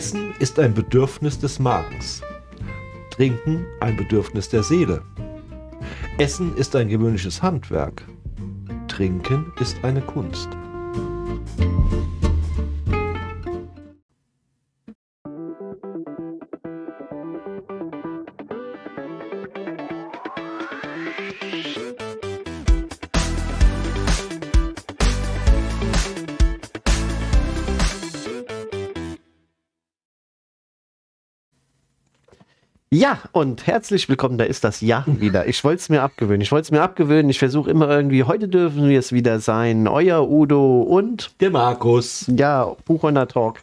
Essen ist ein Bedürfnis des Magens. Trinken ein Bedürfnis der Seele. Essen ist ein gewöhnliches Handwerk. Trinken ist eine Kunst. Ja, und herzlich willkommen, da ist das Ja wieder. Ich wollte es mir abgewöhnen. Ich wollte es mir abgewöhnen. Ich versuche immer irgendwie, heute dürfen wir es wieder sein. Euer Udo und Der Markus. ja, Buchhäuner Talk.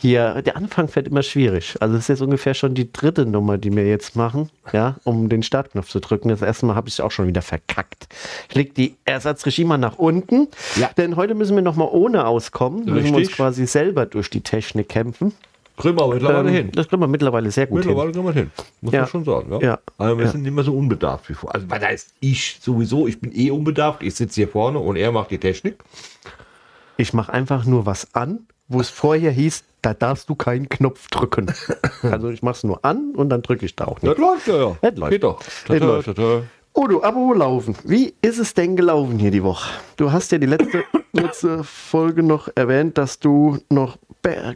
Hier, der Anfang fällt immer schwierig. Also es ist jetzt ungefähr schon die dritte Nummer, die wir jetzt machen, ja, um den Startknopf zu drücken. Das erste Mal habe ich es auch schon wieder verkackt. Ich leg die Ersatzregie mal nach unten, Ja. denn heute müssen wir nochmal ohne auskommen. Müssen wir uns Richtig. quasi selber durch die Technik kämpfen. Kriegen wir mittlerweile Ähm, hin. Das kriegen wir mittlerweile sehr gut hin. Mittlerweile kriegen wir hin. Muss Ja. man schon sagen. Ja. Ja. Aber wir Ja. sind nicht mehr so unbedarft wie vorher. Also, weil da ist ich sowieso, ich bin eh unbedarft. Ich sitze hier vorne und er macht die Technik. Ich mache einfach nur was an, wo es vorher hieß, da darfst du keinen Knopf drücken. Also ich mache es nur an und dann drücke ich da auch nicht. Das läuft ja, ja. Das läuft. Geht doch. Das Tata, läuft. tata. Udo, Abo laufen. Wie ist es denn gelaufen hier die Woche? Du hast ja die letzte, letzte Folge noch erwähnt, dass du noch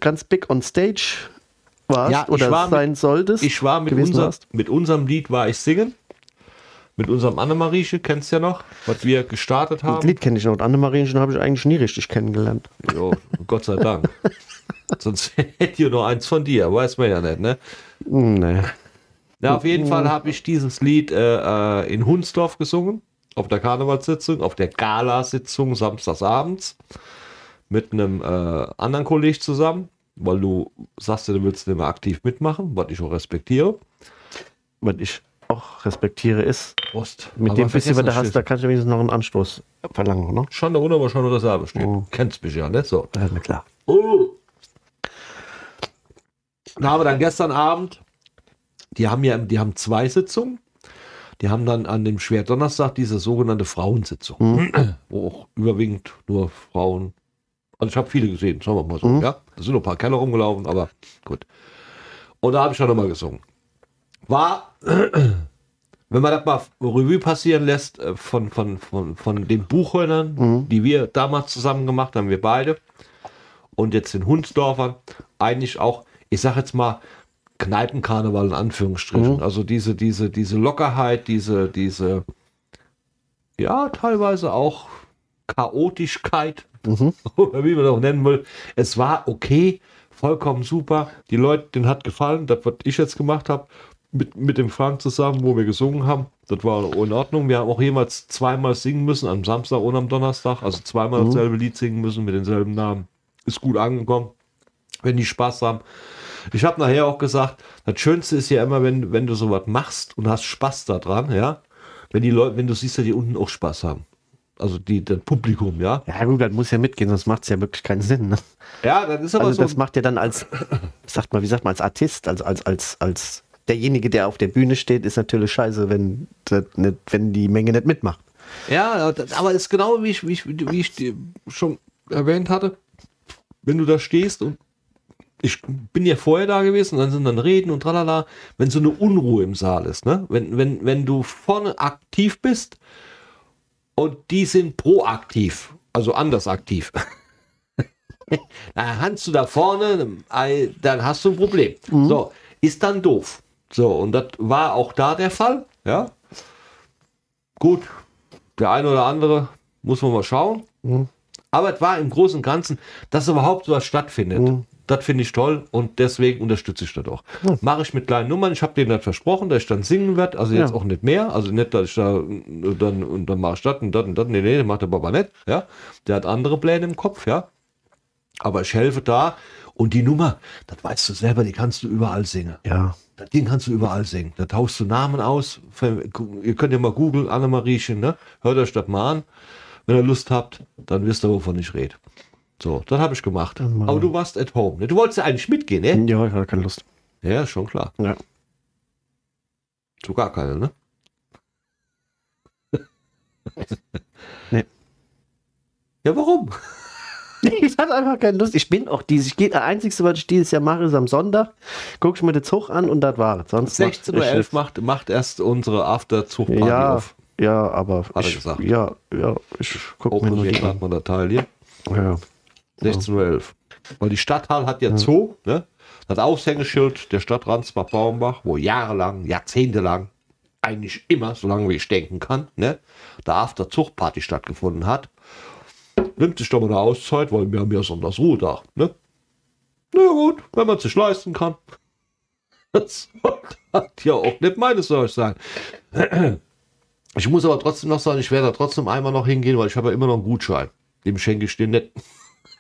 ganz big on stage warst Ja, ich oder war mit- sein solltest. Ich war mit, unser, warst. mit unserem Lied war ich singen. Mit unserem Annemarieche, kennst du ja noch, was wir gestartet Das haben. Lied kenne ich noch. Und Annemarien habe ich eigentlich nie richtig kennengelernt. Jo, Gott sei Dank. Sonst hätte ihr noch eins von dir, weiß man ja nicht, ne? Nee. Ja, auf jeden Fall habe ich dieses Lied äh, äh, in Hunsdorf gesungen, auf der Karnevalssitzung, auf der Gala-Sitzung samstagsabends mit einem äh, anderen Kollegen zusammen, weil du sagst, du willst nicht mehr aktiv mitmachen, was ich auch respektiere. Was ich auch respektiere ist, Prost. mit Aber dem bisschen, was du hast, da kannst du wenigstens noch einen Anstoß verlangen, ne? Schon da unten aber schon Reserve steht. Oh. Kennst mich ja, ne? So. Ja, na klar. Oh. Und habe dann gestern Abend, die haben ja, die haben zwei Sitzungen. Die haben dann an dem Schwerdonnerstag diese sogenannte Frauensitzung, wo auch überwiegend nur Frauen. Also ich habe viele gesehen, sagen wir mal so. Ja, da sind noch ein paar Keller rumgelaufen, aber gut. Und da habe ich schon nochmal gesungen. War, wenn man das mal Revue passieren lässt, äh, von, von, von, von den Buchhörnern, die wir damals zusammen gemacht haben, wir beide, und jetzt den Hundsdorfern, eigentlich auch, ich sag jetzt mal, Kneipenkarneval in Anführungsstrichen. Also diese, diese, diese Lockerheit, diese, diese, ja, teilweise auch Chaotischkeit, oder wie man das auch nennen will. Es war okay, vollkommen super. Die Leute, denen hat gefallen, das, was ich jetzt gemacht habe, mit, mit dem Frank zusammen, wo wir gesungen haben, das war in Ordnung. Wir haben auch jemals zweimal singen müssen, am Samstag und am Donnerstag, also zweimal dasselbe Lied singen müssen mit denselben Namen. Ist gut angekommen, wenn die Spaß haben. Ich habe nachher auch gesagt, das Schönste ist ja immer, wenn, wenn du sowas machst und hast Spaß daran, ja. Wenn die Leute, wenn du siehst, dass die unten auch Spaß haben. Also die, das Publikum, ja. Ja gut, das muss ja mitgehen, sonst macht es ja wirklich keinen Sinn. Ne? Ja, das ist aber Also so. das macht ja dann als, sagt man, wie sagt man, als Artist, also als, als, als derjenige, der auf der Bühne steht, ist natürlich scheiße, wenn, nicht, wenn die Menge nicht mitmacht. Ja, aber es ist genau wie ich, wie ich, wie ich schon erwähnt hatte. Wenn du da stehst und ich bin ja vorher da gewesen, dann sind dann Reden und tralala, wenn so eine Unruhe im Saal ist, ne? Wenn, wenn, wenn du vorne aktiv bist und die sind proaktiv, also anders aktiv. dann kannst du da vorne, dann hast du ein Problem. So, ist dann doof. So, und das war auch da der Fall, ja. Gut, der eine oder andere muss man mal schauen. Aber es war im Großen und Ganzen, dass überhaupt sowas stattfindet. Das finde ich toll und deswegen unterstütze ich das auch. Mache ich mit kleinen Nummern. Ich habe denen das versprochen, dass ich dann singen werde. Also jetzt Ja. auch nicht mehr. Also nicht, dass ich da äh, dann und dann mache ich das und das und das. Nee, nee, macht der Papa nicht. Ja? Der hat andere Pläne im Kopf, ja. Aber ich helfe da. Und die Nummer, das weißt du selber, die kannst du überall singen. Ja. Das Ding kannst du überall singen. Da tauschst du Namen aus. Ihr könnt ja mal googeln, Annemariechen, ne? Hört euch das mal an. Wenn ihr Lust habt, dann wisst ihr, wovon ich rede. So, das habe ich gemacht. Aber du warst at home. Ne? Du wolltest ja eigentlich mitgehen, ne? Ja, ich hatte keine Lust. Ja, schon klar. Ja. So gar keine, ne? Nee. Ja, warum? Ich hatte einfach keine Lust. Ich bin auch dieses, ich gehe, das Einzige, was ich dieses Jahr mache, ist am Sonntag, gucke ich mir den Zug an und das war es. Sonst 16.11 Uhr macht, macht erst unsere After-Zug-Party ja, auf. ja, aber er ich, gesagt. ja, ja, ich gucke mir Open nur die an. Teil hier. Ja. 16.11 Uhr. Weil die Stadthalle hat ja Zoo, ne? Das Aushängeschild der Stadt Ransbach Baumbach, wo jahrelang, jahrzehntelang, eigentlich immer, solange wie ich denken kann, ne, der After-Zug-Party stattgefunden hat. Nimmt sich doch mal eine Auszeit, weil wir haben ja Sonntagsruhetag, ne? Na gut, wenn man es sich leisten kann. Das hat ja auch nicht meine Sorge sein. Ich muss aber trotzdem noch sagen, ich werde da trotzdem einmal noch hingehen, weil ich habe ja immer noch einen Gutschein. Dem schenke ich dir nicht.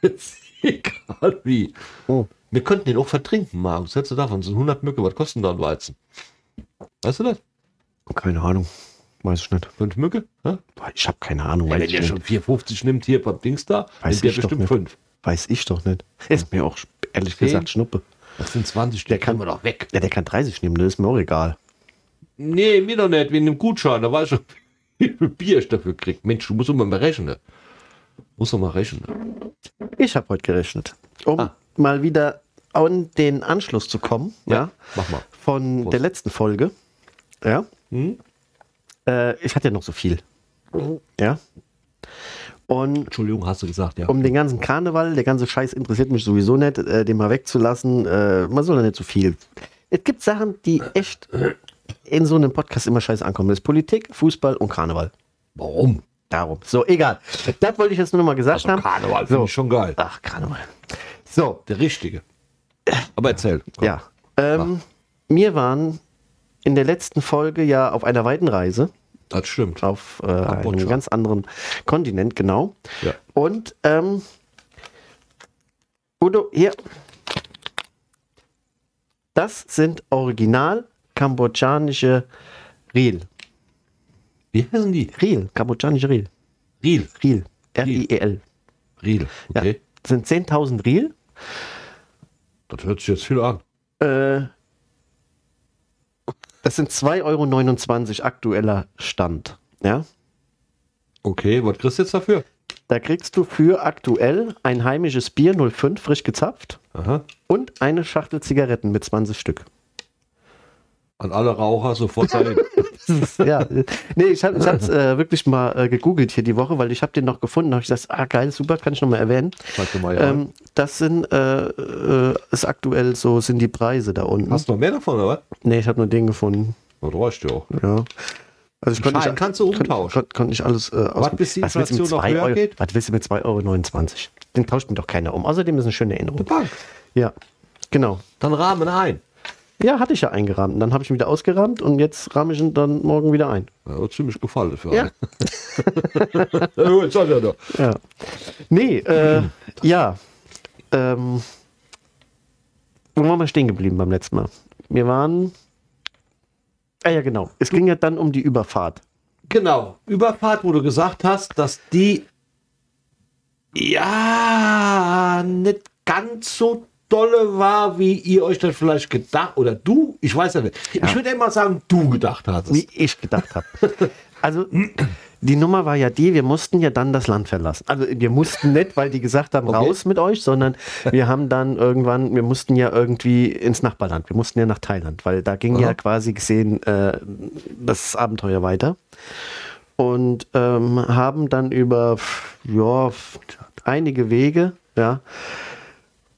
Egal wie. Oh. Wir könnten den auch vertrinken, Marc. Was hältst du davon? Das sind 100 Mücke. Was kosten da ein Weizen? Weißt du das? Keine Ahnung. Weiß ich nicht. Fünf Mücke? Hä? Ich habe keine Ahnung. Ja, wenn nicht. schon 4,50 nimmt hier beim Dings da, Weiß nimmt doch bestimmt fünf. Weiß ich doch nicht. Ist mir auch ehrlich Zehn? gesagt Schnuppe. Das sind 20, Der kann- wir doch weg. Ja, der kann 30 nehmen, das ist mir auch egal. Nee, mir doch nicht, wegen dem Gutschein. Da weiß ich schon, wie viel Bier ich dafür krieg. Mensch, du musst doch mal berechnen. Muss doch mal rechnen. Ich habe heute gerechnet. Um Ah. mal wieder an den Anschluss zu kommen, ja, Mach mal. von Prost. der letzten Folge. Ja. Hm? Äh, ich hatte ja noch so viel. Ja. Und Entschuldigung, hast du gesagt, ja. um den ganzen Karneval, der ganze Scheiß interessiert mich sowieso nicht, äh, den mal wegzulassen. Äh, man soll ja nicht so viel. Es gibt Sachen, die echt in so einem Podcast immer scheiße ankommen. Das ist Politik, Fußball und Karneval. Warum? Darum. So, egal. Das wollte ich jetzt nur noch mal gesagt haben. Also Karneval finde So. ich schon geil. Ach, Karneval. So, Der richtige. Aber erzähl. Komm. ja. Ähm, wir waren in der letzten Folge ja auf einer weiten Reise Das stimmt. auf äh, einem ganz anderen Kontinent, genau. Ja. Und ähm, Udo, hier. Das sind original kambodschanische Riel. Wie heißen die? Riel, kambodschanische Riel. Riel. Riel. R-I-E-L. Riel. Ja. Okay. Das sind 10.000 Riel. Das hört sich jetzt viel an. Äh, das sind 2,29 Euro aktueller Stand. Ja. Okay, was kriegst du jetzt dafür? Da kriegst du für aktuell ein heimisches Bier 05 frisch gezapft Aha. und eine Schachtel Zigaretten mit 20 Stück. An alle Raucher sofort dahin. ja, nee, ich habe es äh, wirklich mal äh, gegoogelt hier die Woche, weil ich habe den noch gefunden. habe ich gesagt, ah geil, super, kann ich noch mal erwähnen. Mal ja. Ähm, das sind, äh, äh, ist aktuell so, sind die Preise da unten. Hast du noch mehr davon, oder was? Nee, ich habe nur den gefunden. Das reicht ja auch. Ja. Also ich konnte nicht, kannst du umtauschen. konnte, konnte nicht alles äh, ausprobieren. bis die was willst du mit Inflation noch 2 höher Euro, geht? Was willst du mit 2,29 Euro? Den tauscht mir doch keiner um. Außerdem ist eine schöne Erinnerung. Bank. Ja, genau. Dann rahmen ein. Ja, hatte ich ja eingerahmt. Und Dann habe ich ihn wieder ausgerahmt und jetzt rahme ich ihn dann morgen wieder ein. Ja, hat ziemlich gefallen für Ja. einen. ja, gut, jetzt hat er doch. Ja. Nee, äh, ja. Ähm, wo waren wir stehen geblieben beim letzten Mal? Wir waren. Ah ja, genau. Es ging ja dann um die Überfahrt. Genau, Überfahrt, wo du gesagt hast, dass die ja nicht ganz so dolle war, wie ihr euch das vielleicht gedacht oder du, ich weiß ja nicht. Ich würde immer sagen, du gedacht hast. Wie ich gedacht habe. Also, die Nummer war ja die, wir mussten ja dann das Land verlassen. Also, wir mussten nicht, weil die gesagt haben, Okay. raus mit euch, sondern wir haben dann irgendwann, wir mussten ja irgendwie ins Nachbarland. Wir mussten ja nach Thailand, weil da ging ja Aha. quasi gesehen äh, das Abenteuer weiter. Und ähm, haben dann über ja, einige Wege, ja,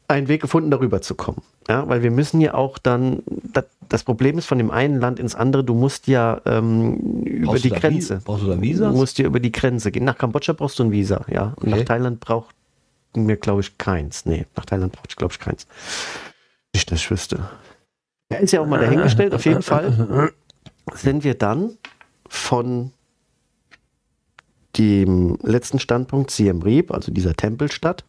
einen Weg gefunden, darüber zu kommen. Ja, weil wir müssen ja auch dann, das, das Problem ist von dem einen Land ins andere, du musst ja ähm, über die Grenze. Brauchst du da Visas? Du musst ja über die Grenze gehen. Nach Kambodscha brauchst du ein Visa, ja. Und Okay. nach Thailand braucht mir, glaube ich, keins. Nee, nach Thailand braucht ich, glaube ich, keins. Nicht, dass ich wüsste. Ja, ist ja auch mal dahingestellt. Auf jeden Fall sind wir dann von dem letzten Standpunkt Siem Reap, also dieser Tempelstadt,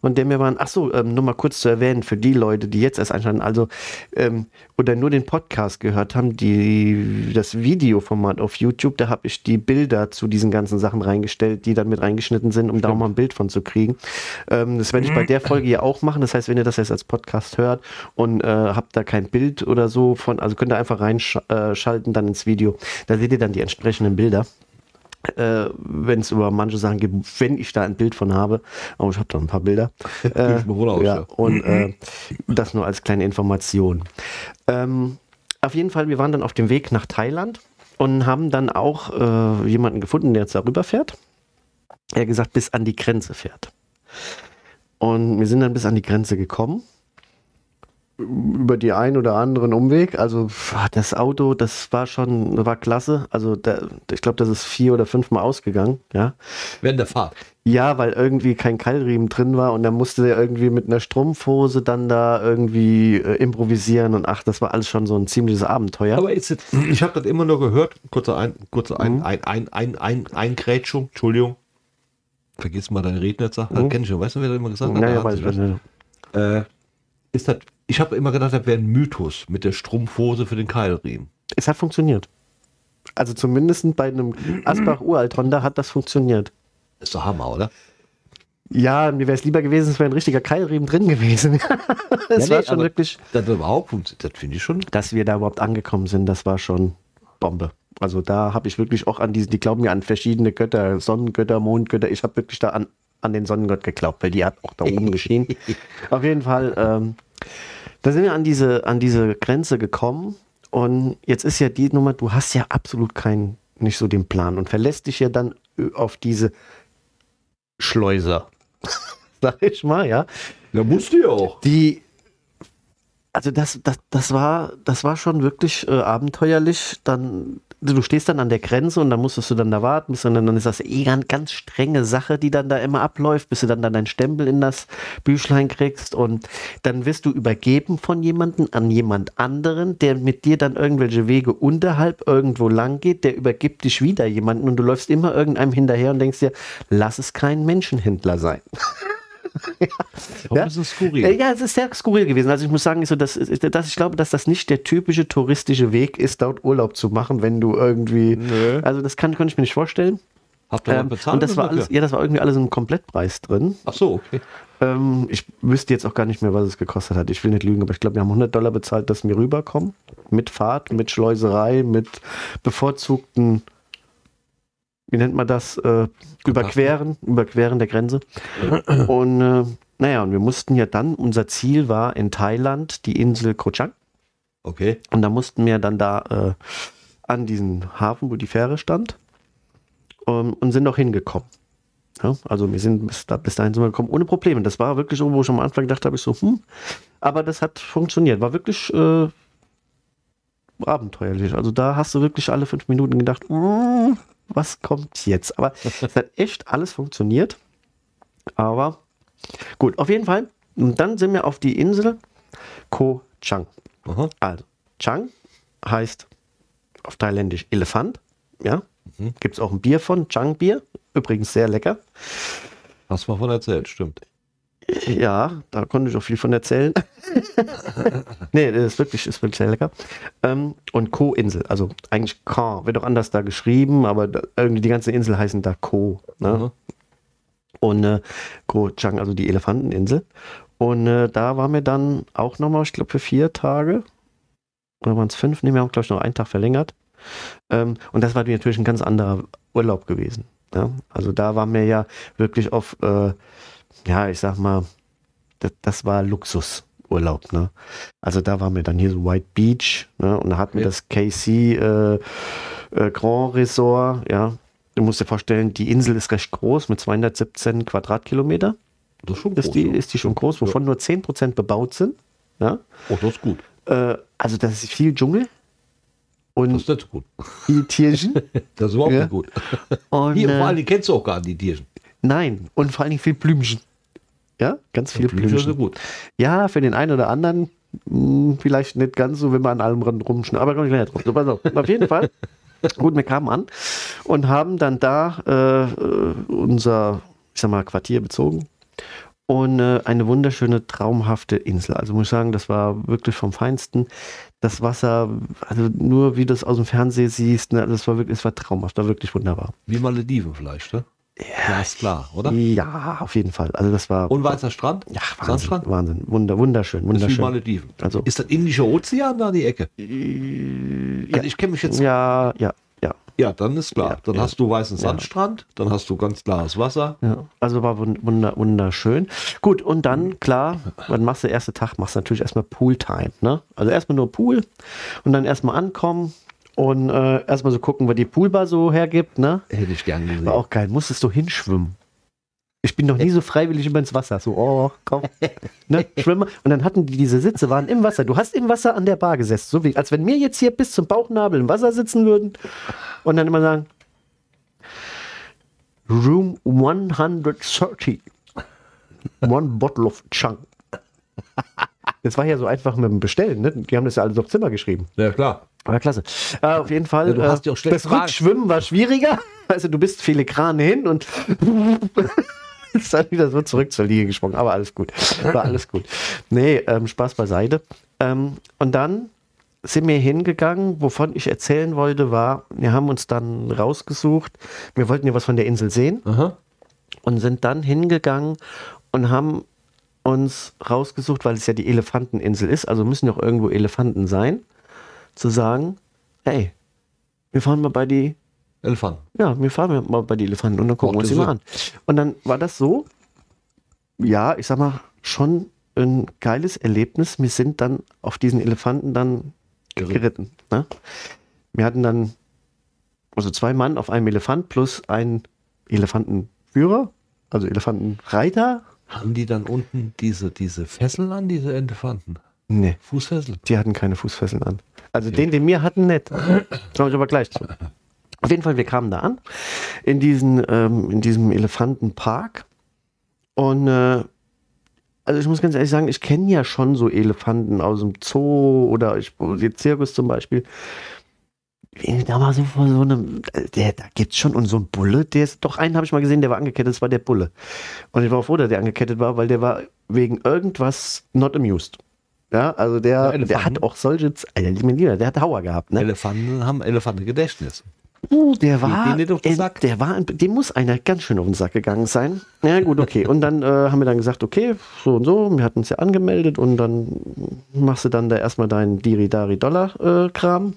von dem wir waren, ach so, ähm, nur mal kurz zu erwähnen, für die Leute, die jetzt erst einschalten, also ähm, oder nur den Podcast gehört haben, die das Videoformat auf YouTube, da habe ich die Bilder zu diesen ganzen Sachen reingestellt, die dann mit reingeschnitten sind, um da auch mal ein Bild von zu kriegen. Ähm, das werde ich bei der Folge ja auch machen. Das heißt, wenn ihr das jetzt als Podcast hört und äh, habt da kein Bild oder so von, also könnt ihr einfach reinschalten dann ins Video. Da seht ihr dann die entsprechenden Bilder. Äh, wenn es über manche Sachen gibt, wenn ich da ein Bild von habe. Aber ich habe da ein paar Bilder. Äh, aus, ja, ja. und äh, das nur als kleine Information. Ähm, auf jeden Fall, wir waren dann auf dem Weg nach Thailand und haben dann auch äh, jemanden gefunden, der jetzt darüber fährt. Er hat gesagt, bis an die Grenze fährt. Und wir sind dann bis an die Grenze gekommen. Über die ein oder anderen Umweg. Also das Auto, das war schon, war klasse. Also da, ich glaube, das ist vier oder fünfmal ausgegangen. Ja. Während der Fahrt. Ja, weil irgendwie kein Keilriemen drin war und dann musste der irgendwie mit einer Strumpfhose dann da irgendwie äh, improvisieren und ach, das war alles schon so ein ziemliches Abenteuer. Aber ist jetzt, ich habe das immer nur gehört, kurze ein, kurze Mhm. ein, ein, ein, ein, ein, Eingrätschung, Entschuldigung. Vergiss mal deine Rednerssache, das kenn ich schon, weißt du, wer das immer gesagt hat? Mhm. naja, hat sich das- äh, ist das, ich habe immer gedacht, das wäre ein Mythos mit der Strumpfhose für den Keilriemen. es hat funktioniert. Also zumindest bei einem Asbach Uralt Honda hat das funktioniert. Ist doch Hammer, oder? Ja, mir wäre es lieber gewesen, es wäre ein richtiger Keilriemen drin gewesen. es Ja, war nee, schon wirklich, Das überhaupt funktioniert, das finde ich schon. dass wir da überhaupt angekommen sind, das war schon Bombe. Also da habe ich wirklich auch an diesen, die glauben ja an verschiedene Götter, Sonnengötter, Mondgötter. Ich habe wirklich da an, an den Sonnengott geglaubt, weil die hat auch da oben geschienen. Auf jeden Fall, ähm, da sind wir an diese, an diese Grenze gekommen und jetzt ist ja die Nummer, du hast ja absolut keinen, nicht so den Plan und verlässt dich ja dann auf diese Schleuser. Sag ich mal, ja. Ja, musst du ja auch. Die, also das, das, das war, das war schon wirklich äh, abenteuerlich. Dann, du stehst dann an der Grenze und dann musstest du dann da warten, bis dann, dann ist das eh ganz, ganz strenge Sache, die dann da immer abläuft, bis du dann, dann deinen Stempel in das Büchlein kriegst und dann wirst du übergeben von jemandem an jemand anderen, der mit dir dann irgendwelche Wege unterhalb irgendwo lang geht, der übergibt dich wieder jemanden und du läufst immer irgendeinem hinterher und denkst dir, lass es kein Menschenhändler sein. Ja? Das ist skurril. Äh, Ja, es ist sehr skurril gewesen. Also ich muss sagen, so, dass, dass ich glaube, dass das nicht der typische touristische Weg ist, dort Urlaub zu machen, wenn du irgendwie. Nö. Also das kann, konnte ich mir nicht vorstellen. Habt ihr Ähm, bezahlt? und das war alles, ja, das war irgendwie alles im Komplettpreis drin. Ach so, okay. Ähm, ich wüsste jetzt auch gar nicht mehr, was es gekostet hat. Ich will nicht lügen, aber ich glaube, wir haben 100 Dollar bezahlt, dass wir rüberkommen. Mit Fahrt, mit Schleuserei, mit bevorzugten, wie nennt man das, äh, Überqueren, Überqueren der Grenze. Und äh, naja, und wir mussten ja dann, unser Ziel war in Thailand die Insel Koh Chang. Okay. Und da mussten wir dann da äh, an diesen Hafen, wo die Fähre stand, ähm, und sind auch hingekommen. Ja, also wir sind bis, da, bis dahin sind wir gekommen, ohne Probleme. Das war wirklich so, wo ich am Anfang gedacht habe, ich so, hm, aber das hat funktioniert. War wirklich äh, abenteuerlich. Also da hast du wirklich alle fünf Minuten gedacht, hm, was kommt jetzt? Aber es hat echt alles funktioniert. Aber gut, auf jeden Fall. Und dann sind wir auf die Insel Koh Chang. Aha. Also, Chang heißt auf Thailändisch Elefant. Ja, Mhm. gibt es auch ein Bier von, Chang Bier. Übrigens sehr lecker. Hast du mal von erzählt, stimmt. Ja, da konnte ich auch viel von erzählen. nee, das ist wirklich, ist wirklich sehr lecker. Ähm, und Ko-Insel, also eigentlich Ka, wird auch anders da geschrieben, aber da, irgendwie die ganze Insel heißen da Ko. Ne? Mhm. Und äh, Ko Chang, also die Elefanteninsel. Und äh, da waren wir dann auch nochmal, ich glaube, für vier Tage. Oder waren es fünf? Nee, wir haben, glaube ich, noch einen Tag verlängert. Ähm, und das war natürlich ein ganz anderer Urlaub gewesen. Ja? Also da waren wir ja wirklich auf, äh, ja, ich sag mal, das, das war Luxusurlaub. Ne? Also da waren wir dann hier so White Beach ne? und da hatten wir Ja. das KC äh, äh, Grand Resort. Ja, du musst dir vorstellen, die Insel ist recht groß mit 217 Quadratkilometer. Das ist schon Ist groß, die, ja. ist die schon groß, wovon nur 10% bebaut sind. Ja? Oh, das ist gut. Äh, also das ist viel Dschungel Das und ist nicht gut. viel Tierchen. Das ist überhaupt Ja. nicht gut. Und, Hier, vor äh, allem, die kennst du auch gar nicht, die Tierchen. nein, und vor allen Dingen viel Blümchen. Ja, ganz viel Blümchen Blümchen. gut. Ja, für den einen oder anderen mh, vielleicht nicht ganz so, wenn man an allem ran rumschneidet. Aber komm ich gleich drauf. So, pass auf. Auf jeden Fall. Gut, wir kamen an und haben dann da äh, äh, unser, ich sag mal, Quartier bezogen. Und äh, eine wunderschöne, traumhafte Insel. Also muss ich sagen, das war wirklich vom Feinsten. Das Wasser, also nur wie du es aus dem Fernsehen siehst, ne, das war wirklich, es war traumhaft, war wirklich wunderbar. Wie Malediven vielleicht, ne? Ja, ist klar, oder? Ja, auf jeden Fall. Also das war Und weißer Strand? ja, Wahnsinn, Sandstrand? Wahnsinn, Wunder, wunderschön, Das ist wunderschön. Malediven. Also- ist das Indische Ozean da die Ecke? Ja. Also ich kenne mich jetzt. Ja, ja, ja. Ja, dann ist klar. Ja, dann ja. hast du weißen Sandstrand, dann hast du ganz klares Wasser. Ja, also war wund- wunder, wunderschön. Gut, und dann, klar, dann machst du den ersten Tag, machst du natürlich erstmal Pooltime. Ne? Also erstmal nur Pool und dann erstmal ankommen und äh, erstmal so gucken, was die Poolbar so hergibt. Ne? Hätte ich gern gesehen. War auch geil. Musstest du hinschwimmen. Ich bin noch nie so freiwillig über ins Wasser. So, oh, komm. ne, schwimme. Und dann hatten die diese Sitze, waren im Wasser. Du hast im Wasser an der Bar gesessen. So wie, als wenn wir jetzt hier bis zum Bauchnabel im Wasser sitzen würden und dann immer sagen, Room 130. One bottle of Chang. Das war ja so einfach mit dem Bestellen. Ne? Die haben das ja alles auf Zimmer geschrieben. Ja, klar. Aber klasse. Äh, auf jeden Fall. Ja, du hast ja auch schlecht das Fragen. Rückschwimmen war schwieriger. Also du bist viele Krane hin und ist dann wieder so zurück zur Liege gesprungen. Aber alles gut. War alles gut. Nee, ähm, Spaß beiseite. Ähm, und dann sind wir hingegangen, wovon ich erzählen wollte, war, wir haben uns dann rausgesucht. Wir wollten ja was von der Insel sehen Aha. und sind dann hingegangen und haben uns rausgesucht, weil es ja die Elefanteninsel ist, also müssen ja auch irgendwo Elefanten sein, zu sagen, hey, wir fahren mal bei die, Elefanten. ja, wir fahren mal bei die Elefanten und dann gucken wir uns die mal an. Und dann war das so, ja, ich sag mal, schon ein geiles Erlebnis. Wir sind dann auf diesen Elefanten dann Geritten. geritten. ne? Wir hatten dann also zwei Mann auf einem Elefant plus einen Elefantenführer, also Elefantenreiter. Haben die dann unten diese, diese Fesseln an, diese Elefanten? Nee, Fußfesseln? die hatten keine Fußfesseln an. Also den, den wir hatten, nicht. Komme ich aber gleich zu. Auf jeden Fall, wir kamen da an, in, diesen, ähm, in diesem Elefantenpark. Und äh, also ich muss ganz ehrlich sagen, ich kenne ja schon so Elefanten aus dem Zoo oder ich, Zirkus zum Beispiel. Da war so von so einem, der, da gibt's schon und so ein Bulle, der ist, doch einen habe ich mal gesehen, der war angekettet, das war der Bulle. Und ich war auch froh, dass der angekettet war, weil der war wegen irgendwas not amused. Ja, also der, der hat auch solche, Alter, der hat Hauer gehabt, ne? Elefanten haben Elefantengedächtnis. Uh, der war, den Sack. der war, dem muss einer ganz schön auf den Sack gegangen sein. Ja, gut, okay. Und dann äh, haben wir dann gesagt, okay, so und so, wir hatten uns ja angemeldet und dann machst du dann da erstmal deinen Diri-Dari-Dollar-Kram.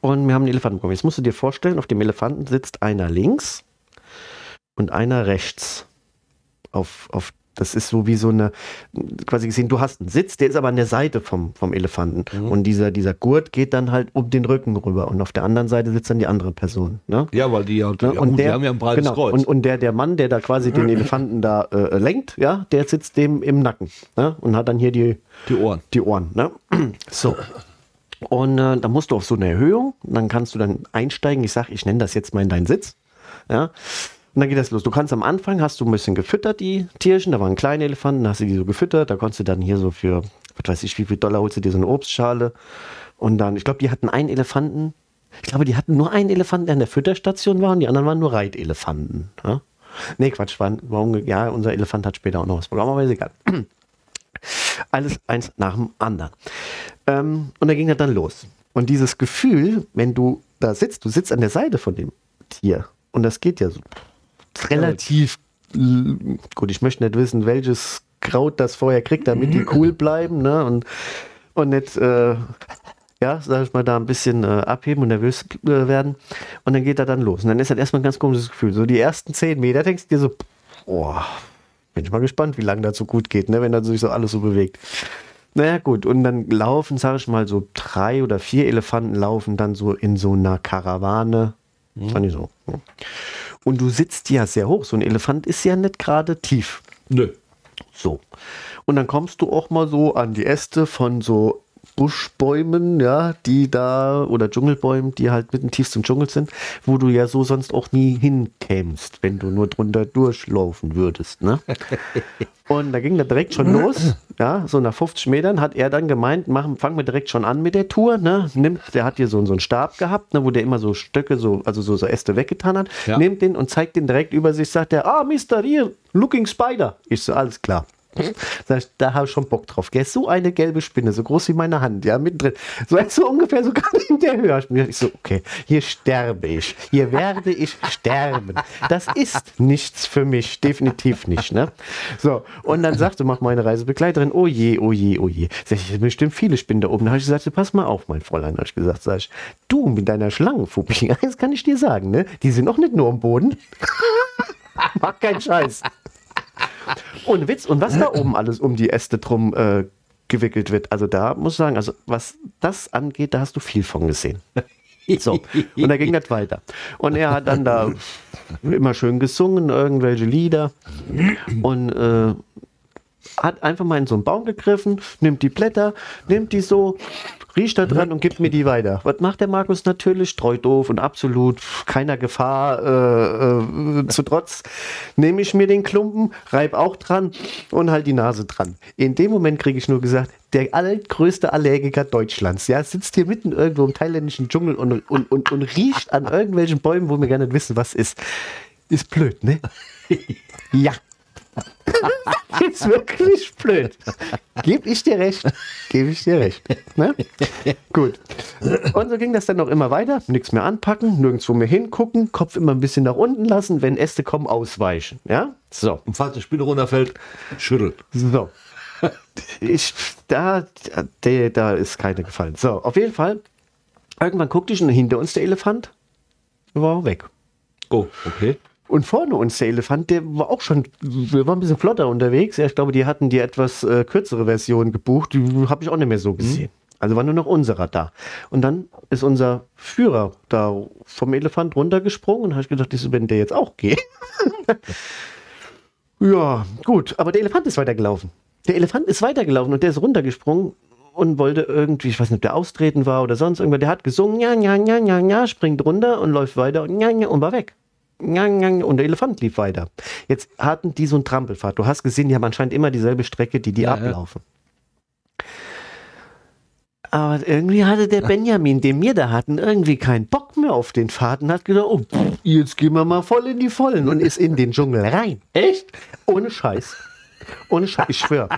und wir haben einen Elefanten bekommen. Jetzt musst du dir vorstellen, auf dem Elefanten sitzt einer links und einer rechts. Auf, auf, das ist so wie so eine, quasi gesehen, du hast einen Sitz, der ist aber an der Seite vom, vom Elefanten. Und dieser, dieser Gurt geht dann halt um den Rücken rüber. Und auf der anderen Seite sitzt dann die andere Person. Ne? Ja, weil die ja, Ne? ja gut, die haben ja ein breites genau. Kreuz. Und, und der, der Mann, der da quasi den Elefanten da äh, lenkt, ja, der sitzt dem im Nacken ne? und hat dann hier die, die Ohren. die Ohren. Ne? So. Und äh, dann musst du auf so eine Erhöhung, dann kannst du dann einsteigen. Ich sag, ich nenne das jetzt mal in deinen Sitz. Ja. Und dann geht das los. Du kannst am Anfang, hast du ein bisschen gefüttert, die Tierchen. Da waren kleine Elefanten, hast du die so gefüttert. Da konntest du dann hier so für, was weiß ich, wie viel Dollar holst du dir so eine Obstschale. Und dann, ich glaube, die hatten einen Elefanten. Ich glaube, die hatten nur einen Elefanten, der in der Fütterstation war und die anderen waren nur Reitelefanten. Ja? Nee, Quatsch, waren, war umge- ja, unser Elefant hat später auch noch was bekommen, aber ist egal. Alles eins nach dem anderen. Ähm, und da ging das dann los. Und dieses Gefühl, wenn du da sitzt, du sitzt an der Seite von dem Tier und das geht ja so relativ l- gut. Ich möchte nicht wissen, welches Kraut das vorher kriegt, damit die cool bleiben, ne? Und, und nicht, äh, ja, sag ich mal, da ein bisschen äh, abheben und nervös äh, werden. Und dann geht er dann los. Und dann ist das erstmal ein ganz komisches Gefühl. So die ersten zehn Meter denkst du dir so, boah, bin ich mal gespannt, wie lange das so gut geht, ne? wenn das sich so alles so bewegt. Naja, gut, und dann laufen, sage ich mal, so drei oder vier Elefanten laufen dann so in so einer Karawane. Fand ich so. ja. Und du sitzt ja sehr hoch. So ein Elefant ist ja nicht gerade tief. Nö. So. Und dann kommst du auch mal so an die Äste von so Buschbäumen, ja, die da, oder Dschungelbäumen, die halt mitten tiefst im Dschungel sind, wo du ja so sonst auch nie hinkämst, wenn du nur drunter durchlaufen würdest, ne? Und da ging das direkt schon los, ja, so nach 50 Metern hat er dann gemeint, machen, fangen wir direkt schon an mit der Tour, ne? Nimmt, der hat hier so, so einen Stab gehabt, ne, wo der immer so Stöcke, so, also so, so Äste weggetan hat, Ja. nimmt den und zeigt den direkt über sich, sagt er, ah, Mr. Here, looking spider. Ich so, alles klar. Sag ich, da habe ich schon Bock drauf. Gell? So eine gelbe Spinne, so groß wie meine Hand, ja, mittendrin. So, so ungefähr so gerade in der Höhe. Ich so, okay, hier sterbe ich. Hier werde ich sterben. Das ist nichts für mich, definitiv nicht. Ne? So, und dann sagte mach meine Reisebegleiterin, oh je, oh je, oh je. Sag ich, bestimmt viele Spinnen da oben. Da habe ich gesagt, pass mal auf, mein Fräulein, habe ich gesagt. Sag ich, du mit deiner Schlangenphobie, eins kann ich dir sagen, ne? die sind auch nicht nur am Boden. Mach keinen Scheiß. Ohne Witz. Und was da oben alles um die Äste drum äh, gewickelt wird, also da muss ich sagen, also was das angeht, da hast du viel von gesehen. So, und da ging das weiter. Und er hat dann da immer schön gesungen, irgendwelche Lieder und äh, hat einfach mal in so einen Baum gegriffen, nimmt die Blätter, nimmt die so, riecht da dran und gibt mir die weiter. Was macht der Markus natürlich? Treu doof und absolut keiner Gefahr äh, äh, zu trotz. Nehme ich mir den Klumpen, reib auch dran und halt die Nase dran. In dem Moment kriege ich nur gesagt, der allergrößte Allergiker Deutschlands, ja, sitzt hier mitten irgendwo im thailändischen Dschungel und, und, und, und riecht an irgendwelchen Bäumen, wo wir gar nicht wissen, was ist. Ist blöd, ne? ja. ist wirklich blöd. Gebe ich dir recht. Gebe ich dir recht. Ne? Gut. Und so ging das dann noch immer weiter. Nichts mehr anpacken, nirgendwo mehr hingucken, Kopf immer ein bisschen nach unten lassen, wenn Äste kommen, ausweichen. Ja? So. Und falls eine Spinne runterfällt, schüttelt. So. Ich, da, der, da ist keine gefallen. So, auf jeden Fall. Irgendwann guckte ich und hinter uns der Elefant war weg. Oh, okay. Und vorne uns der Elefant, der war auch schon, wir waren ein bisschen flotter unterwegs. Ja, ich glaube, die hatten die etwas äh, kürzere Version gebucht. Die habe ich auch nicht mehr so gesehen. Mhm. Also war nur noch unserer da. Und dann ist unser Führer da vom Elefant runtergesprungen und habe ich gedacht, das, wenn der jetzt auch geht. ja, gut. Aber der Elefant ist weitergelaufen. Der Elefant ist weitergelaufen und der ist runtergesprungen und wollte irgendwie, ich weiß nicht, ob der austreten war oder sonst irgendwas. Der hat gesungen, ja, ja, ja, ja, ja, springt runter und läuft weiter und ja, ja, und war weg. Und der Elefant lief weiter. Jetzt hatten die so einen Trampelfahrt. Du hast gesehen, die haben anscheinend immer dieselbe Strecke, die die ja, ablaufen. Ja. Aber irgendwie hatte der Benjamin, den wir da hatten, irgendwie keinen Bock mehr auf den Pfad und hat gedacht, oh, jetzt gehen wir mal voll in die Vollen und ist in den Dschungel rein. Echt? Ohne Scheiß. Ohne Scheiß, ich schwöre.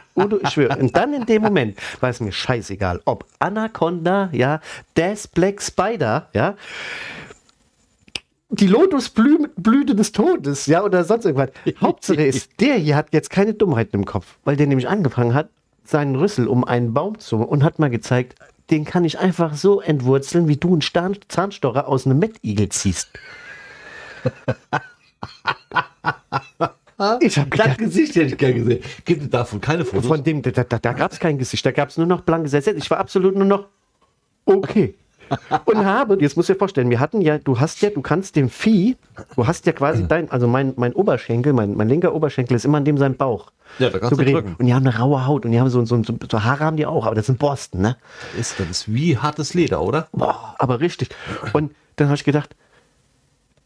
Ich schwöre. Und dann in dem Moment war es mir scheißegal, ob Anaconda, ja, Death Black Spider, ja, die Lotusblüte des Todes, ja, oder sonst irgendwas. Hauptsache ist, der hier hat jetzt keine Dummheiten im Kopf, weil der nämlich angefangen hat, seinen Rüssel um einen Baum zu und hat mal gezeigt, den kann ich einfach so entwurzeln, wie du einen Zahnstocher aus einem Mettigel ziehst. ich habe das Gesicht hätte ich gerne gesehen. Gibt es davon keine Fotos? Von dem, da, da, da gab es kein Gesicht, da gab es nur noch blankes Gesetz. Ich war absolut nur noch okay und habe, jetzt musst du dir vorstellen, wir hatten ja, du hast ja, du kannst dem Vieh, du hast ja quasi dein, also mein, mein Oberschenkel, mein, mein linker Oberschenkel ist immer an dem sein Bauch. Ja, da kannst so du drücken. Und die haben eine raue Haut und die haben so, so, so, so Haare haben die auch, aber das sind Borsten, ne? Das ist, das ist wie hartes Leder, oder? Boah, aber richtig. Und dann habe ich gedacht,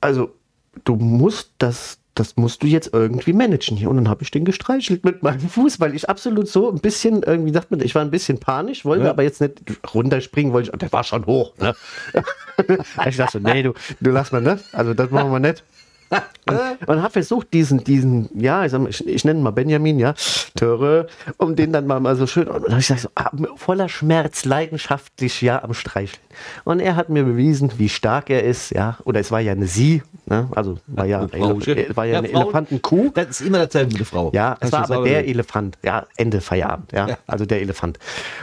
also du musst das, das musst du jetzt irgendwie managen hier. Und dann habe ich den gestreichelt mit meinem Fuß, weil ich absolut so ein bisschen, irgendwie dachte man, ich war ein bisschen panisch, wollte ja. aber jetzt nicht runterspringen, wollte ich, und der war schon hoch. Ne? ich dachte so, nee, du, du lass mal, ne? Also das machen wir nicht. Und, und habe versucht, diesen, diesen, ja, ich, ich, ich nenne ihn mal Benjamin, ja, Töre, um den dann mal, mal so schön, und dann habe ich gesagt, so, ah, voller Schmerz, leidenschaftlich, ja, am Streicheln. Und er hat mir bewiesen, wie stark er ist, ja, oder es war ja eine Sie, ne? also war ja, Frau, Elef war ja, ja eine Elefantenkuh. Das ist immer dasselbe mit der Frau. Ja, es war aber der Elefant, ja, Ende Feierabend, ja, ja. also der Elefant.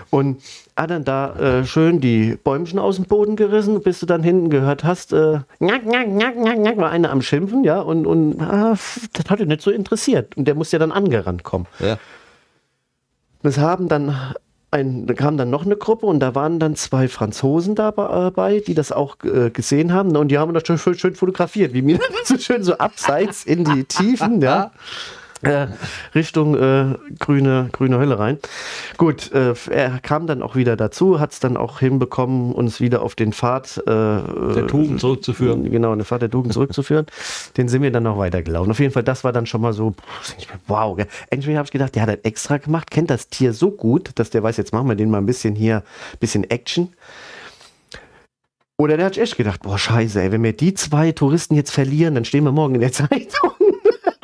Und hat dann da äh, schön die Bäumchen aus dem Boden gerissen, bis du dann hinten gehört hast, äh, nack, nack, nack, nack, nack, war einer am Schimpfen, ja, und, und ah, das hat ihn nicht so interessiert. Und der musste ja dann angerannt kommen. Ja. Das haben dann ein, da kam dann noch eine Gruppe und da waren dann zwei Franzosen dabei, die das auch äh, gesehen haben. Und die haben das schön, schön fotografiert, wie mir so schön so abseits in die Tiefen, ja. Äh, Richtung äh, grüne, grüne Hölle rein. Gut, äh, er kam dann auch wieder dazu, hat es dann auch hinbekommen, uns wieder auf den Pfad äh, der Tugend zurückzuführen. Genau, den Pfad der Tugend zurückzuführen. den sind wir dann noch weitergelaufen. Auf jeden Fall, das war dann schon mal so, wow. Gell. Endlich habe ich gedacht, der hat das extra gemacht, kennt das Tier so gut, dass der weiß, jetzt machen wir den mal ein bisschen hier, bisschen Action. Oder der hat echt gedacht, boah, scheiße, ey, wenn wir die zwei Touristen jetzt verlieren, dann stehen wir morgen in der Zeitung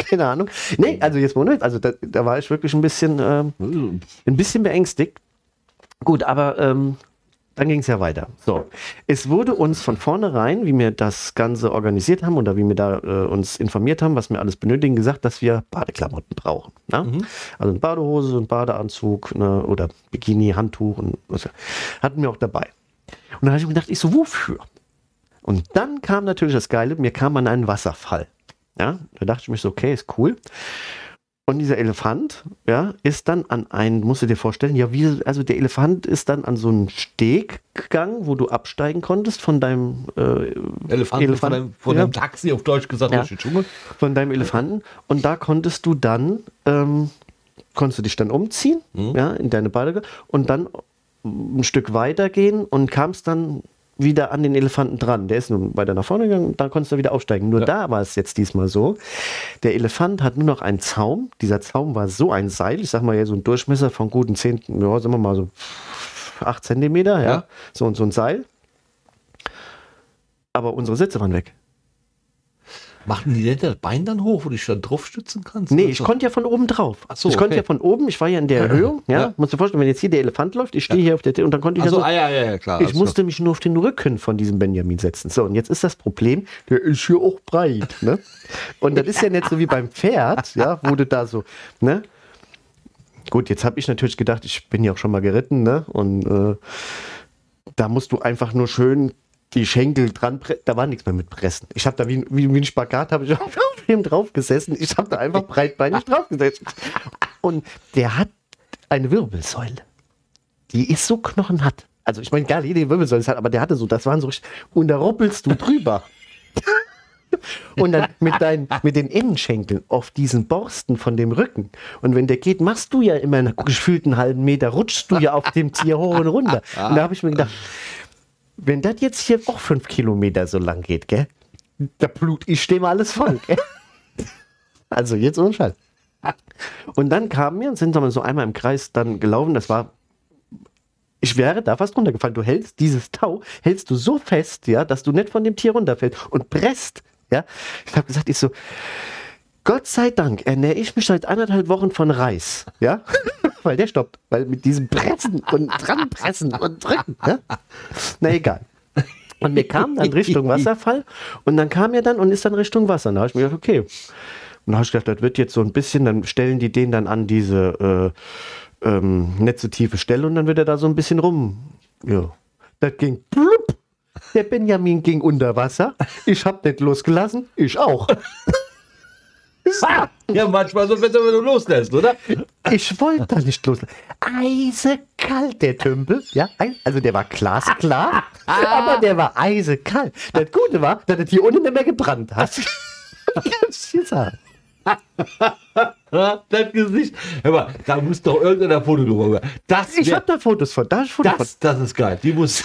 keine Ahnung. Nee, also jetzt mal also da, da war ich wirklich ein bisschen, ähm, ein bisschen beängstigt. Gut, aber ähm, dann ging es ja weiter. So, es wurde uns von vornherein, wie wir das Ganze organisiert haben oder wie wir da äh, uns informiert haben, was wir alles benötigen, gesagt, dass wir Badeklamotten brauchen. Ne? Mhm. Also eine Badehose, ein Badeanzug ne? oder Bikini, Handtuch und was hatten wir auch dabei. Und dann habe ich mir gedacht, ich so, wofür? Und dann kam natürlich das Geile, mir kam an einen Wasserfall. Ja, da dachte ich mir so, okay, ist cool. Und dieser Elefant, ja, ist dann an einen, musst du dir vorstellen, ja, wie, also der Elefant ist dann an so einen Steg gegangen, wo du absteigen konntest von deinem äh, Elefant, Elefant, von, deinem, von ja. deinem Taxi auf Deutsch gesagt, ja. Von deinem Elefanten. Und da konntest du dann, ähm, konntest du dich dann umziehen, mhm. ja, in deine Badege und dann ein Stück weiter gehen und kamst dann wieder an den Elefanten dran. Der ist nun weiter nach vorne gegangen da konntest du wieder aufsteigen. Nur ja. da war es jetzt diesmal so. Der Elefant hat nur noch einen Zaum. Dieser Zaum war so ein Seil, ich sag mal ja so ein Durchmesser von guten 10, ja, sagen wir mal so 8 Zentimeter, ja. ja. So und so ein Seil. Aber unsere Sitze waren weg. Machen die denn das Bein dann hoch, wo du dich dann drauf stützen kannst? Nee, ich konnte ja von oben drauf. Ach so, ich okay. konnte ja von oben, ich war ja in der Erhöhung, ja. ja. Musst du dir vorstellen, wenn jetzt hier der Elefant läuft, ich stehe ja. hier auf der und dann konnte ich Ach so, ja so, ah, ja, ja, klar. Ich musste mich nur auf den Rücken von diesem Benjamin setzen. So, und jetzt ist das Problem, der ist hier auch breit, ne? Und das ist ja nicht so wie beim Pferd, ja, wo du da so, ne? Gut, jetzt habe ich natürlich gedacht, ich bin ja auch schon mal geritten, ne? Und äh, da musst du einfach nur schön die Schenkel dran, da war nichts mehr mit Pressen. Ich habe da wie, wie, wie, ein Spagat, habe ich auf dem drauf gesessen. Ich habe da einfach breitbeinig drauf gesessen. Und der hat eine Wirbelsäule. Die ist so knochenhart. Also ich meine, gar jede Wirbelsäule halt, aber der hatte so, das waren so, und da ruppelst du drüber. und dann mit, deinen, mit den Innenschenkeln auf diesen Borsten von dem Rücken. Und wenn der geht, machst du ja immer einen gefühlten halben Meter, rutschst du ja auf dem Tier hoch und runter. Und da habe ich mir gedacht, wenn das jetzt hier auch fünf Kilometer so lang geht, gell? Da blut ich stehe mal alles voll, gell? Also jetzt ohne Scheiß. Und dann kamen wir und sind wir so einmal im Kreis dann gelaufen. Das war, ich wäre da fast runtergefallen. Du hältst dieses Tau, hältst du so fest, ja, dass du nicht von dem Tier runterfällst und presst, ja. Ich habe gesagt, ich so, Gott sei Dank ernähre ich mich seit anderthalb Wochen von Reis, ja weil der stoppt. Weil mit diesem Pressen und dranpressen und drücken. Ne? Na egal. Und wir kamen dann Richtung Wasserfall und dann kam er dann und ist dann Richtung Wasser. Und da habe ich mir gedacht, okay. Und dann habe ich gedacht, das wird jetzt so ein bisschen, dann stellen die den dann an diese äh, ähm, nicht so tiefe Stelle und dann wird er da so ein bisschen rum. Ja. Das ging plupp. Der Benjamin ging unter Wasser. Ich habe nicht losgelassen. Ich auch. Ja, manchmal so besser, wenn du loslässt, oder? Ich wollte da nicht loslassen. Eisekalt, der Tümpel. Ja, also der war glasklar, aber der war eisekalt. Das Gute war, dass es hier unten nicht mehr gebrannt hat. Sagen. das Gesicht. Hör mal, da muss doch irgendeiner Foto drüber das Ich habe da Fotos von. Da Fotos das, von. das ist geil. Die muss.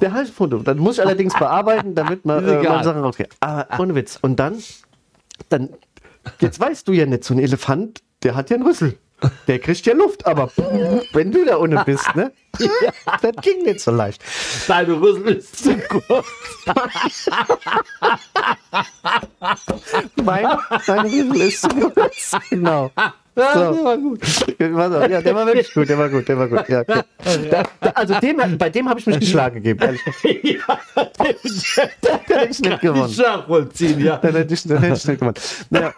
Der hat Foto. Dann muss ich allerdings bearbeiten, damit man, äh, Sachen rausgeht. Aber ohne Witz. Und dann, dann Jetzt weißt du ja nicht, so ein Elefant, der hat ja einen Rüssel. Der kriegt ja Luft, aber wenn du da unten bist, ne? Ja. Das ging nicht so leicht. Deine Rüssel ist zu kurz. mein, mein Rüssel ist zu kurz. Genau. Ja, so. der war gut. Ja, der war wirklich gut, der war gut, der war gut. Ja, okay. da, da, also dem, bei dem habe ich mich geschlagen gegeben, ehrlich. ja, da hätte ich nicht gewonnen. Nachvollziehen, ja. Dann hätte ich, dann hätte ich nicht gewonnen. Naja,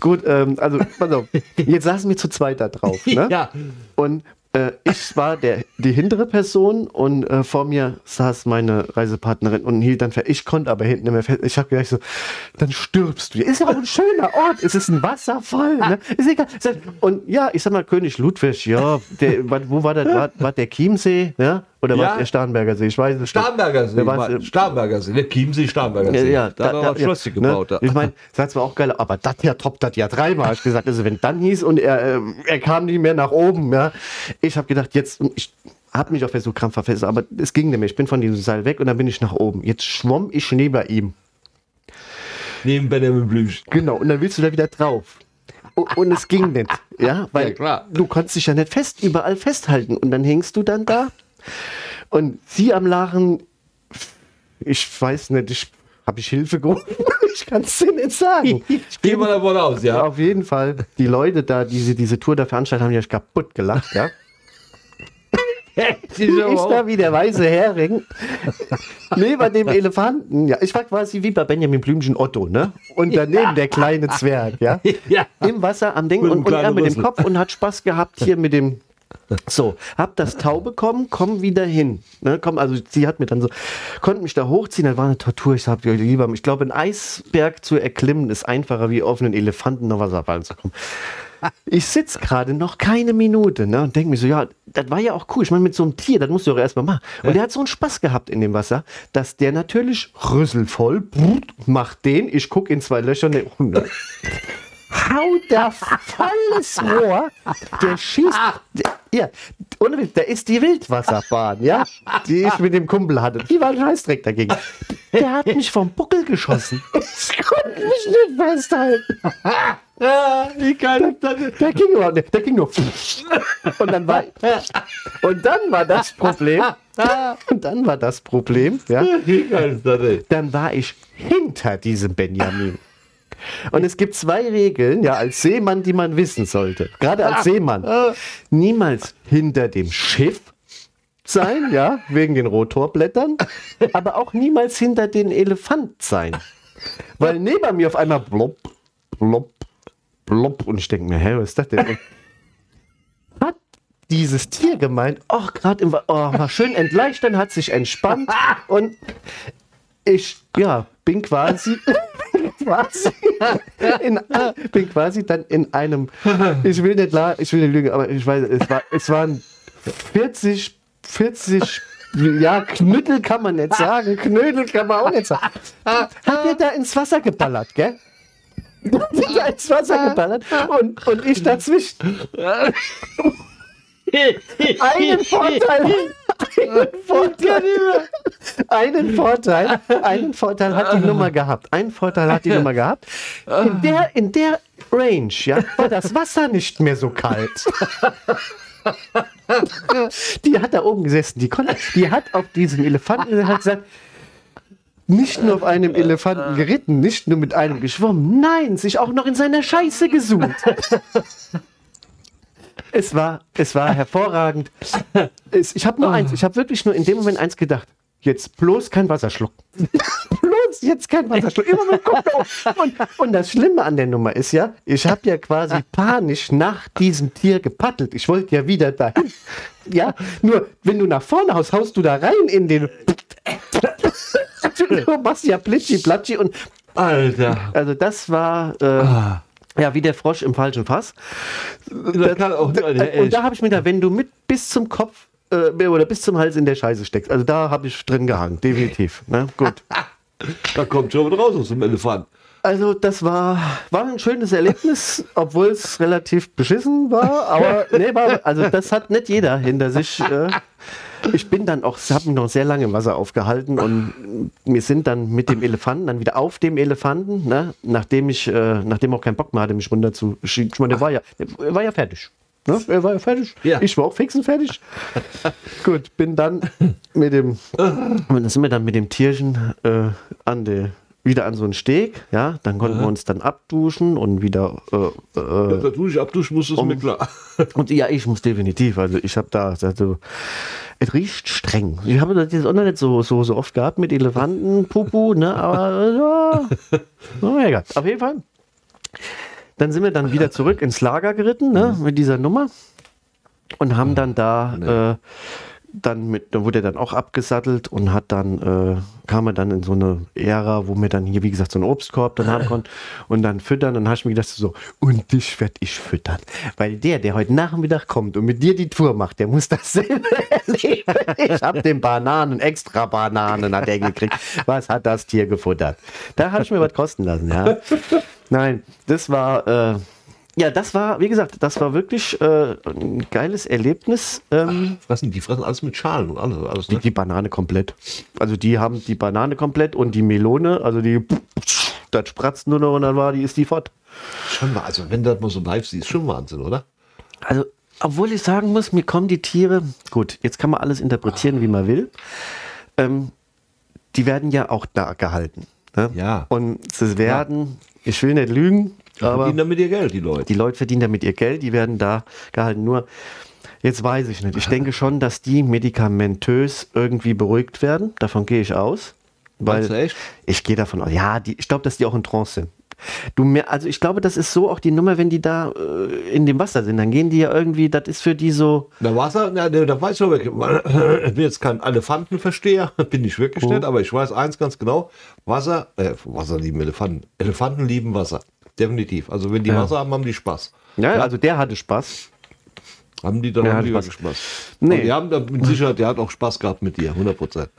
gut, ähm, also, pass auf. Jetzt saßen wir zu zweit da drauf. Ne? Ja. Und äh, ich war der, die hintere Person und äh, vor mir saß meine Reisepartnerin und hielt dann fest. Ich konnte aber hinten nicht mehr fest. Ich habe gedacht so, dann stirbst du. Ist ja auch ein schöner Ort. Es ist ein Wasserfall. Ne? Ist egal. Und ja, ich sag mal, König Ludwig, ja, der, wo war das? War, war der Chiemsee? Ja? Oder ja. was der Starnberger See? Ich weiß es Starnberger See. War, Starnberger See, der Chiemsee, Starnberger See. Ja, da, da, da Schloss ne? gebaut. Ne? Ich meine, das war auch geil, aber das hier toppt das ja dreimal. Ich gesagt, also wenn dann hieß und er, äh, er kam nicht mehr nach oben, ja. Ich habe gedacht, jetzt, ich habe mich auf der so krampfhaft fest, aber es ging nicht mehr. Ich bin von diesem Seil weg und dann bin ich nach oben. Jetzt schwamm ich neben ihm. Neben Benjamin Blümchen. Genau, und dann willst du da wieder drauf. Und es ging nicht, ja, weil ja, du konntest dich ja nicht fest überall festhalten und dann hängst du dann da und sie am Lachen, ich weiß nicht, ich habe ich Hilfe gerufen. Ich kann es dir nicht sagen. Gehen wir davon aus, ja. Auf jeden Fall, die Leute da, die diese Tour da veranstaltet haben, die haben kaputt gelacht, ja. ich da wie der weiße Hering neben dem Elefanten. Ja, ich war quasi wie bei Benjamin Blümchen Otto, ne? Und daneben ja. der kleine Zwerg, ja? ja. Im Wasser am Ding und, und er mit dem Kopf und hat Spaß gehabt hier mit dem so, hab das Tau bekommen, komm wieder hin. Ne, komm, also sie hat mir dann so, konnte mich da hochziehen, dann war eine Tortur. Ich sag, lieber, ich glaube, ein Eisberg zu erklimmen ist einfacher, wie auf einen Elefanten noch Wasserfall zu kommen. Ich sitze gerade noch keine Minute ne, und denke mir so, ja, das war ja auch cool. Ich meine, mit so einem Tier, das musst du doch erstmal machen. Und der hat so einen Spaß gehabt in dem Wasser, dass der natürlich rüsselvoll macht den. Ich gucke in zwei Löcher. Ne, haut da volles Rohr. Der schießt. Ja, ohne Witz, da ist die Wildwasserbahn, ja, die ich mit dem Kumpel hatte. Die war ein Scheißdreck dagegen. Der hat mich vom Buckel geschossen. Ich konnte mich nicht festhalten. Ja, wie geil der, der ging nur, der ging nur. Und dann war, und dann war das Problem. Und dann war das Problem, ja. Wie geil ist das, ey? Dann war ich hinter diesem Benjamin. Und es gibt zwei Regeln, ja, als Seemann, die man wissen sollte. Gerade als Seemann. Niemals hinter dem Schiff sein, ja, wegen den Rotorblättern, aber auch niemals hinter den Elefant sein. Weil neben mir auf einmal blop, blop, blop und ich denke mir, hä, was ist das denn? Hat dieses Tier gemeint, ach, gerade im, oh, war schön entleichtern, hat sich entspannt und ich, ja, bin quasi quasi in, bin quasi dann in einem, ich will nicht, ich will nicht lügen, aber ich weiß, es, war, es waren 40, 40 ja, Knüttel kann man nicht sagen, Knödel kann man auch nicht sagen. Hat er da ins Wasser geballert, gell? Hat ins Wasser geballert und, und ich dazwischen. Einen Vorteil. Einen Vorteil. Einen Vorteil. Einen Vorteil hat die Nummer gehabt. Einen Vorteil hat die Nummer gehabt. In der, in der Range, ja, war das Wasser nicht mehr so kalt. Die hat da oben gesessen. Die, konnte, die hat auf diesem Elefanten hat gesagt, nicht nur auf einem Elefanten geritten, nicht nur mit einem geschwommen, nein, sich auch noch in seiner Scheiße gesucht es war, es war hervorragend. Es, ich habe nur eins, ich habe wirklich nur in dem Moment eins gedacht. Jetzt bloß kein Wasserschluck. bloß jetzt kein Wasserschluck. Immer mit Kopf und, und das Schlimme an der Nummer ist ja, ich habe ja quasi panisch nach diesem Tier gepaddelt. Ich wollte ja wieder dahin. Ja, nur wenn du nach vorne haust, haust du da rein in den. du machst ja Plitschi, Platschi und. Alter. Also das war. Äh, ah. Ja, wie der Frosch im falschen Fass. Kann auch, und da habe ich mir da, wenn du mit bis zum Kopf äh, oder bis zum Hals in der Scheiße steckst, also da habe ich drin gehangen, definitiv. Ne? Gut. da kommt schon raus aus dem Elefant. Also das war, war ein schönes Erlebnis, obwohl es relativ beschissen war, aber nee, war, also das hat nicht jeder hinter sich. Äh, ich bin dann auch, habe mich noch sehr lange im Wasser aufgehalten und wir sind dann mit dem Elefanten, dann wieder auf dem Elefanten, ne, nachdem ich, äh, nachdem auch keinen Bock mehr hatte, mich runter zu schieben. Ich meine, der war ja, der war ja fertig. Ne? Er war ja fertig. Ja. Ich war auch fix und fertig. Gut, bin dann mit dem, dann sind wir dann mit dem Tierchen äh, an der wieder an so einen Steg, ja, dann konnten Aha. wir uns dann abduschen und wieder. Äh, äh, ja, da ich abduschen, muss es um, mir klar. Und ja, ich muss definitiv, also ich habe da, also, es riecht streng. Ich habe das jetzt auch noch nicht so, so, so oft gehabt mit Elefanten, Pupu, ne, aber ja, oh egal. Auf jeden Fall. Dann sind wir dann wieder zurück ins Lager geritten, ne, mit dieser Nummer und haben dann da. Nee. Äh, dann mit, da wurde er dann auch abgesattelt und hat dann, äh, kam er dann in so eine Ära, wo mir dann hier, wie gesagt, so einen Obstkorb dann haben konnte und dann füttern. Dann habe ich mir gedacht, so, und dich werde ich füttern. Weil der, der heute Nachmittag kommt und mit dir die Tour macht, der muss dasselbe erleben. Ich habe den Bananen, extra Bananen hat er gekriegt. Was hat das Tier gefuttert? Da habe ich mir was kosten lassen, ja. Nein, das war, äh, ja, das war, wie gesagt, das war wirklich äh, ein geiles Erlebnis. Ähm, Ach, fressen, die fressen alles mit Schalen und alles. alles ne? die, die, Banane komplett. Also die haben die Banane komplett und die Melone, also die, das spratzt nur noch und dann war die, ist die fort. Schon mal, also wenn das mal so live siehst, schon Wahnsinn, oder? Also, obwohl ich sagen muss, mir kommen die Tiere, gut, jetzt kann man alles interpretieren, wie man will. Ähm, die werden ja auch da gehalten. Ne? Ja. Und sie werden, ich will nicht lügen, Die aber verdienen damit ihr Geld, die Leute. die Leute verdienen damit ihr Geld, die werden da gehalten. Nur, jetzt weiß ich nicht. Ich denke schon, dass die medikamentös irgendwie beruhigt werden. Davon gehe ich aus. Weil du echt? ich gehe davon aus. Ja, die, ich glaube, dass die auch in Trance sind. Du mehr, also ich glaube, das ist so auch die Nummer, wenn die da äh, in dem Wasser sind, dann gehen die ja irgendwie, das ist für die so. Na, Wasser, na, ne, da weiß ich aber, ich bin jetzt kein Elefantenversteher, bin ich wirklich Oh. nicht, aber ich weiß eins ganz genau, Wasser, äh, Wasser lieben Elefanten, Elefanten lieben Wasser, definitiv. Also wenn die Ja. Wasser haben, haben die Spaß. Ja, also der hatte Spaß. Haben die dann Ja, haben die Spaß. Spaß. Nee. Und die haben da mit Sicherheit, der hat auch Spaß gehabt mit dir, 100 Prozent.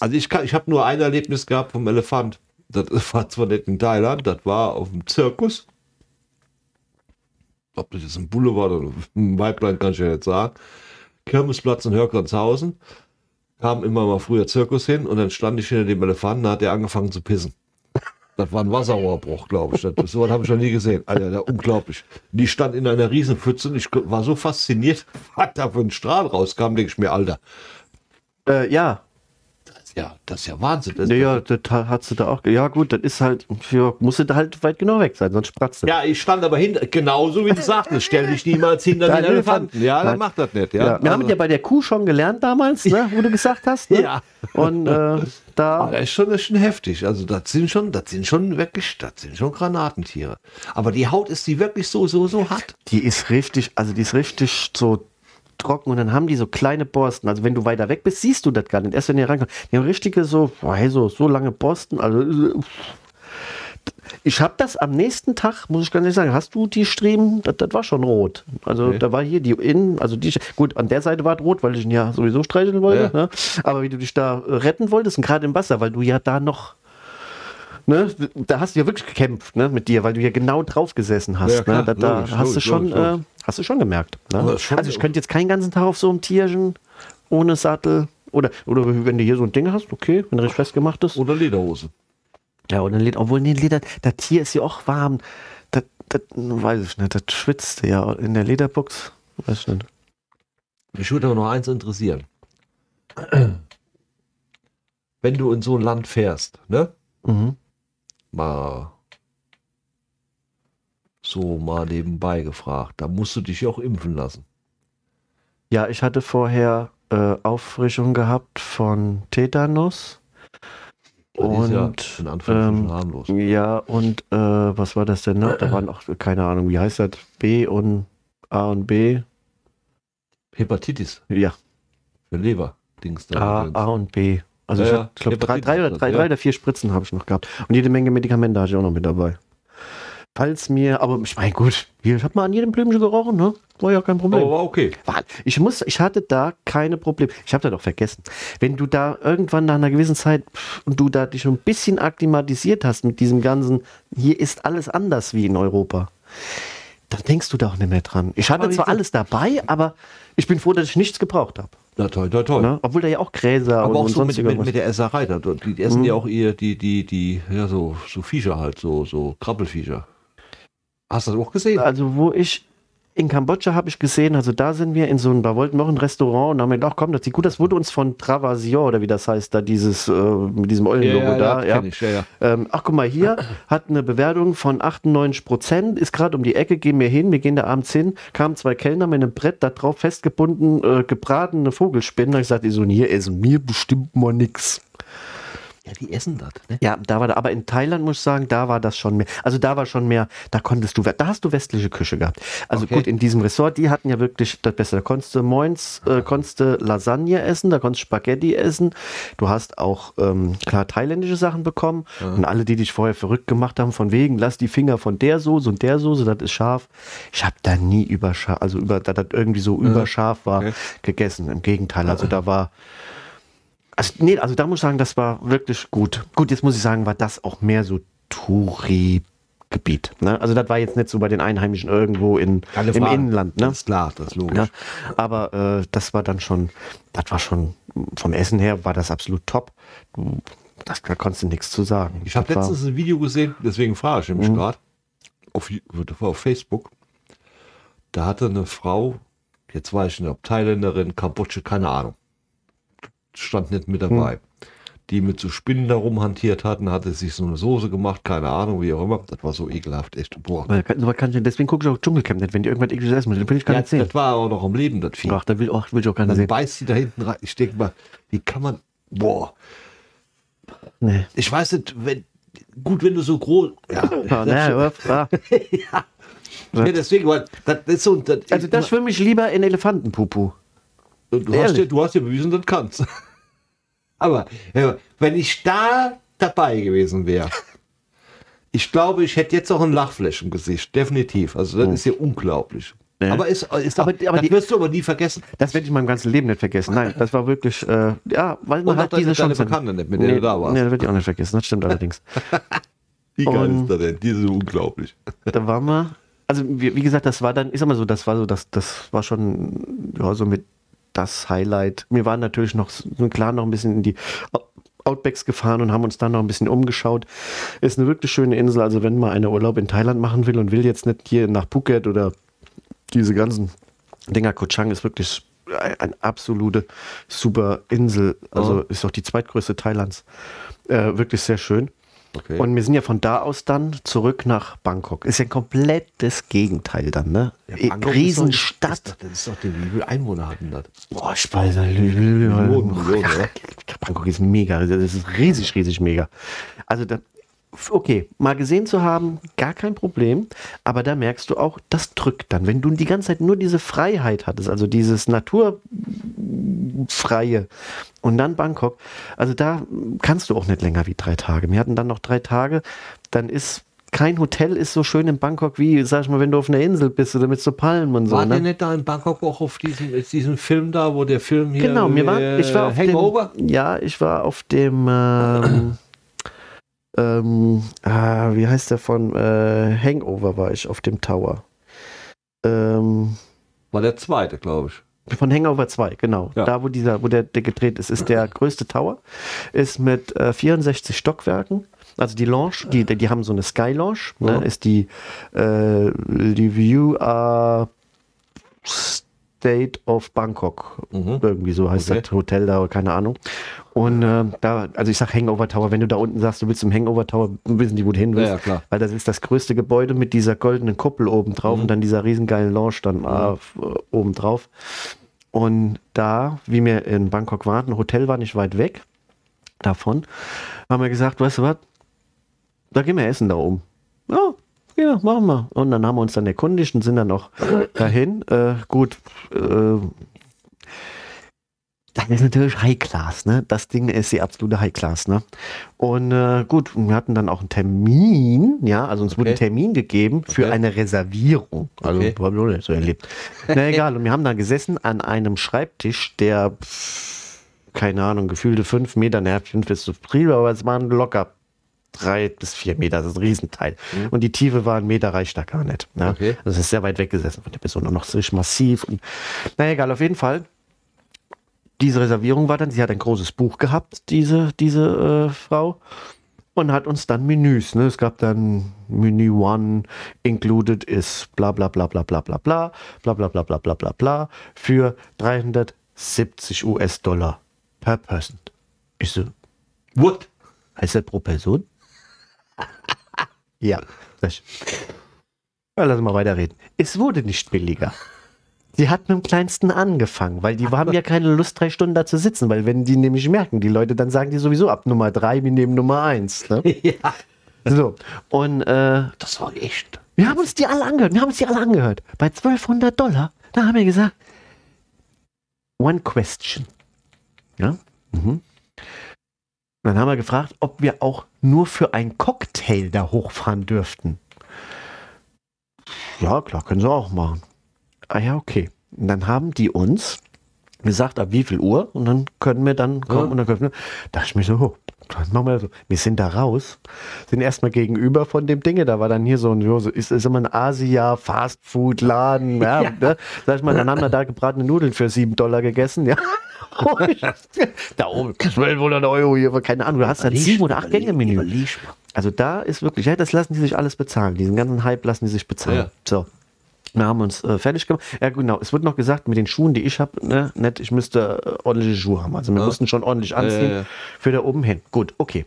Also ich, kann- ich habe nur ein Erlebnis gehabt vom Elefant. Das war zwar nicht in Thailand, das war auf dem Zirkus. Ob das jetzt ein Bulle war oder ein Weiblein, kann ich ja nicht sagen. Kirmesplatz in Hörgranzhausen. Kam immer mal früher Zirkus hin und dann stand ich hinter dem Elefanten, da hat er angefangen zu pissen. Das war ein Wasserrohrbruch, glaube ich. Das, so was habe ich noch nie gesehen. Alter, der, unglaublich. Die stand in einer Riesenpfütze und ich war so fasziniert, was da für ein Strahl rauskam, denke ich mir, Alter. Äh, ja, ist ja, das ist ja Wahnsinn. Das, ja, ja, das ha- hat sie da auch. Ja, gut, das ist halt, ja, muss sie da halt weit genau weg sein, sonst spratzt sie. ja, ich stand aber hinter, genauso wie du sagtest, stell dich niemals hinter den Elefanten. Ja, dann macht das nicht. Ja, Ja, wir haben Also- ja bei der Kuh schon gelernt damals, ne, wo du gesagt hast. Ne? Ja. Und äh, da. Aber das ist schon, das ist schon heftig. Also das sind schon, das sind schon wirklich, das sind schon Granatentiere. Aber die Haut ist die wirklich so, so, so hart. Die ist richtig, also die ist richtig so trocken und dann haben die so kleine Borsten. Also wenn du weiter weg bist, siehst du das gar nicht. Erst wenn die rankommen. Die haben richtige so, boah, hey, so, so lange Borsten. Also ich habe das am nächsten Tag, muss ich ganz ehrlich sagen, hast du die Striemen, das, das war schon rot. Also Okay. da war hier die innen, also die, gut, an der Seite war es rot, weil ich ihn ja sowieso streicheln wollte. Ja. Ne? Aber wie du dich da retten wolltest und gerade im Wasser, weil du ja da noch Ne, da hast du ja wirklich gekämpft ne, mit dir, weil du ja genau drauf gesessen hast. Ja, klar, ne, da da logisch, hast du logisch, schon, logisch. Äh, hast du schon gemerkt. Ne? Schon- also ich könnte jetzt keinen ganzen Tag auf so einem Tierchen ohne Sattel oder oder wenn du hier so ein Ding hast, okay, wenn du richtig festgemacht ist. Oder Lederhose. Ja, ein Leder, obwohl nee, Leder, das Tier ist ja auch warm. Das, das weiß ich nicht, das schwitzt ja in der Lederbox. Weiß ich nicht. Mich würde aber noch eins interessieren. Wenn du in so ein Land fährst, ne? Mhm. Mal so mal nebenbei gefragt, da musst du dich ja auch impfen lassen. Ja, ich hatte vorher äh, Auffrischung gehabt von Tetanus. Ist ja Und in ähm, harmlos. Ja, und äh, was war das denn noch? Da waren auch, keine Ahnung, wie heißt das? B und A und B. Hepatitis Ja, für Leber. Dings da. A, A und B. Also Ja, ich, ja, glaube, drei, drei, oder, drei, ja. drei oder vier Spritzen habe ich noch gehabt. Und jede Menge Medikamente hatte ich auch noch mit dabei. Falls mir, aber ich meine, gut, ich habe mal an jedem Blümchen gerochen, ne? War ja kein Problem. Aber war okay. War- Ich muss, ich hatte da keine Probleme. Ich habe das doch vergessen. Wenn du da irgendwann nach einer gewissen Zeit und du da dich schon ein bisschen akklimatisiert hast mit diesem ganzen, hier ist alles anders wie in Europa, dann denkst du da auch nicht mehr dran. Ich hatte Aber zwar alles dabei, aber ich bin froh, dass ich nichts gebraucht habe. Na toll, toll, toll. Ne? Obwohl da ja auch Gräser Aber und, auch so mit, mit, mit der Esserei. Da, die, die essen ja auch ihr, die, die, die, ja, so, so Viecher halt, so, so Krabbelviecher. Hast du das auch gesehen? Also wo ich in Kambodscha habe ich gesehen, also da sind wir in so einem, da wollten wir auch ein Restaurant und haben gedacht, ach komm, das sieht gut, das wurde uns von Travasion oder wie das heißt, da dieses, äh, mit diesem Eulenlogo da, ja. ich, ja, ja. Ähm, ach guck mal, hier hat eine Bewertung von 98 Prozent, ist gerade um die Ecke, gehen wir hin, wir gehen da abends hin, kamen zwei Kellner mit einem Brett, da drauf festgebunden, äh, gebratene Vogelspinnen. Da hab ich gesagt, die so, hier essen mir bestimmt mal nix. Ja, die essen das, ne? Ja, da war da, aber in Thailand muss ich sagen, da war das schon mehr. Also da war schon mehr, da konntest du, da hast du westliche Küche gehabt. Also Okay. gut, in diesem Resort, die hatten ja wirklich das Beste. Da konntest du Moins, äh, konntest du Lasagne essen, da konntest du Spaghetti essen. Du hast auch, ähm, klar, thailändische Sachen bekommen. Und alle, die dich vorher verrückt gemacht haben, von wegen, lass die Finger von der Soße und der Soße, das ist scharf. Ich habe da nie über also über, dass das irgendwie so überscharf war, okay. gegessen. Im Gegenteil, also da war, also, nee, also da muss ich sagen, das war wirklich gut. Gut, jetzt muss ich sagen, war das auch mehr so Touri-Gebiet. Ne? Also das war jetzt nicht so bei den Einheimischen irgendwo in, Keine im Frage. Inland. Ne? Das ist klar, das ist logisch. Ja, aber äh, das war dann schon, das war schon, vom Essen her war das absolut top. Das, da konntest du nichts zu sagen. Ich habe Das war- letztens ein Video gesehen, deswegen frage ich nämlich Mhm. gerade, auf, auf Facebook. Da hatte eine Frau, jetzt weiß ich nicht, ob Thailänderin, Kambodscha, keine Ahnung, stand nicht mit dabei. Mhm. die mit so Spinnen da rumhantiert hatten, hatte sich so eine Soße gemacht, keine Ahnung, wie auch immer. Das war so ekelhaft, echt. Boah. Weil, kann, ich, deswegen gucke ich auch Dschungelcamp nicht, wenn die irgendwas ekliges essen müssen. Dann will ich gar Ja, nicht sehen. das war auch noch am Leben, das Vieh. Ach, da will, ach, will ich auch gar nicht Dann sehen. beißt sie da hinten rein. Ich denke mal, wie kann man. Boah. Nee. Ich weiß nicht, wenn. Gut, wenn du so groß. Ja, Ah, nee, aber, ah. ja deswegen, weil das ist so. Das, Also da schwimme ich lieber in Elefantenpupu. Du, hast ja, du hast ja bewiesen, das kannst. Aber ja, wenn ich da dabei gewesen wäre, ich glaube, ich hätte jetzt auch ein Lachflash im Gesicht. Definitiv. Also, das ist ja unglaublich. Oh. Ja. Aber, ist, ist Aber- aber, das die- wirst du aber nie vergessen. Das werde ich in meinem ganzen Leben nicht vergessen. Nein, das war wirklich, äh, ja, weil man Und hat diese Chance. Bekannte nicht, mit der nee, du da warst. Nee, das werde ich auch nicht vergessen. Das stimmt allerdings. Wie geil Und- ist das denn? Die sind unglaublich. da waren wir, also wie, wie gesagt, das war dann, ich sag mal so, das war so, das, das war schon, ja, so mit das Highlight. Wir waren natürlich noch, klar, noch ein bisschen in die Outbacks gefahren und haben uns dann noch ein bisschen umgeschaut. Ist eine wirklich schöne Insel, also wenn man einen Urlaub in Thailand machen will und will jetzt nicht hier nach Phuket oder diese ganzen Dinger, Koh Chang ist wirklich ein- eine absolute super Insel, also Ja. ist auch die zweitgrößte Thailands. Äh, wirklich sehr schön. Okay. Und wir sind ja von da aus dann zurück nach Bangkok. Ist ja ein komplettes Gegenteil dann, ne? Ja, doch- Riesenstadt. ist doch- Das ist doch die, wie viele Einwohner hatten das? Boah, Speise. Millionen, Millionen, ja? Bangkok ist mega. Das ist riesig, riesig mega. Also da, okay, mal gesehen zu haben, gar kein Problem. Aber da merkst du auch, das drückt dann. Wenn du die ganze Zeit nur diese Freiheit hattest, also dieses Naturfreie und dann Bangkok, also da kannst du auch nicht länger wie drei Tage. Wir hatten dann noch drei Tage, dann ist kein Hotel ist so schön in Bangkok wie, sag ich mal, wenn du auf einer Insel bist oder mit so Palmen und so. War ne? der nicht da in Bangkok auch auf diesem, diesem Film da, wo der Film hier. Genau, mir war, äh, ich war auf Hangover? dem, ja, ich war auf dem, ähm, ähm, ah, wie heißt der von äh, Hangover war ich auf dem Tower. Ähm, War der zweite, glaube ich. Von Hangover 2, genau. Ja. Da, wo dieser, wo der, der gedreht ist, ist der größte Tower. Ist mit äh, 64 Stockwerken. Also die Lounge, die, die haben so eine Sky Lounge, ne, Ja. ist die, äh, die View äh, State of Bangkok. Mhm. Irgendwie so heißt Okay. das Hotel da, keine Ahnung. Und äh, da, also ich sag Hangover Tower, wenn du da unten sagst, du willst zum Hangover Tower, wissen die, wo du hin willst. Ja, klar. Weil das ist das größte Gebäude mit dieser goldenen Kuppel oben drauf Mhm. und dann dieser riesengeilen Lounge dann äh, f- äh, oben drauf. Und da, wie wir in Bangkok waren, ein Hotel war nicht weit weg davon, haben wir gesagt, weißt du was, da gehen wir essen da oben. Ja, ja, machen wir. Und dann haben wir uns dann erkundigt und sind dann noch dahin. Äh, gut, äh, das ist natürlich High Class, ne? Das Ding ist die absolute High Class, ne? Und äh, gut, wir hatten dann auch einen Termin, ja, also uns wurde ein Okay. Termin gegeben für Okay. eine Reservierung. Also, Okay. haben wir noch nicht so erlebt. Na egal, und wir haben da gesessen an einem Schreibtisch, der, keine Ahnung, gefühlte fünf Meter, naja, fünf ist zu viel, aber es waren locker drei bis vier Meter, das ist ein Riesenteil. Und die Tiefe war ein Meter, reicht da gar nicht. Ne? Okay. Also es ist sehr weit weggesessen von der Person und noch so massiv. Und, na egal, auf jeden Fall. Diese Reservierung war dann, sie hat ein großes Buch gehabt, diese, diese äh, Frau, und hat uns dann Menüs. Ne? Es gab dann Menü One, included is bla bla bla bla bla bla bla bla bla bla bla bla bla bla für 370 US-Dollar per Person. Ich so, What? heißt das pro Person? Ja. Ja, lass mal weiterreden. Es wurde nicht billiger. Sie hat mit dem Kleinsten angefangen, weil die haben ja keine Lust, drei Stunden da zu sitzen, weil wenn die nämlich merken, die Leute, dann sagen die sowieso ab Nummer drei, wir nehmen Nummer eins. Ne? ja. So, und äh, Das war echt. wir haben uns die alle angehört, wir haben uns die alle angehört. Bei 1200 Dollar, da haben wir gesagt, one question. Ja? Mhm. Dann haben wir gefragt, ob wir auch nur für ein Cocktail da hochfahren dürften. Ja, klar, können sie auch machen. Ah ja, okay. Und dann haben die uns gesagt, ab wie viel Uhr und dann können wir dann kommen Ja. und dann können wir, da ich mir so, oh, machen wir so. Wir sind da raus, sind erstmal gegenüber von dem Dinge, da war dann hier so ein, so, ist, ist immer ein Asia Fast Food Laden, ja, Ne? sag ich mal, dann haben wir da gebratene Nudeln für sieben Dollar gegessen, ja. da oben 1200 Euro hier, keine Ahnung, du hast dann sieben oder acht Gänge Menü. Also da ist wirklich, ja, das lassen die sich alles bezahlen. Diesen ganzen Hype lassen die sich bezahlen. Ja. So. Wir haben uns äh, fertig gemacht. Ja, genau. Es wird noch gesagt, mit den Schuhen, die ich habe, ne, nicht, ich müsste äh, ordentliche Schuhe haben. Also wir Ja. mussten schon ordentlich anziehen ja, ja. für da oben hin. Gut, okay.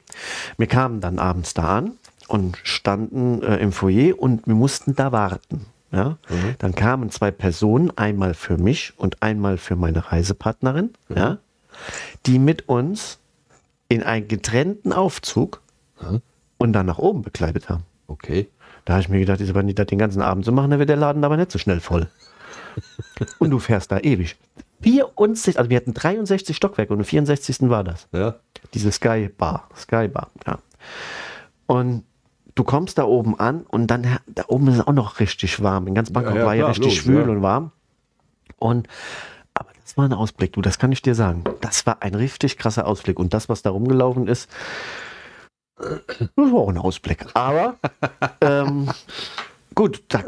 Wir kamen dann abends da an und standen äh, im Foyer und wir mussten da warten. Ja? Mhm. Dann kamen zwei Personen, einmal für mich und einmal für meine Reisepartnerin, Mhm. ja, die mit uns in einen getrennten Aufzug Mhm. und dann nach oben bekleidet haben. Okay. Da habe ich mir gedacht, wenn die das den ganzen Abend so machen, dann wird der Laden aber nicht so schnell voll. und du fährst da ewig. 64, also wir hatten 63 Stockwerke und am 64. war das. Ja. Diese Sky Bar. Sky Bar, ja. Und du kommst da oben an und dann, da oben ist es auch noch richtig warm. In ganz Bangkok Ja, ja, war ja richtig logisch, schwül ja. und warm. Und, aber das war ein Ausblick, du, das kann ich dir sagen. Das war ein richtig krasser Ausblick. Und das, was da rumgelaufen ist, das war auch ein Ausblick. Aber, ähm, gut, da,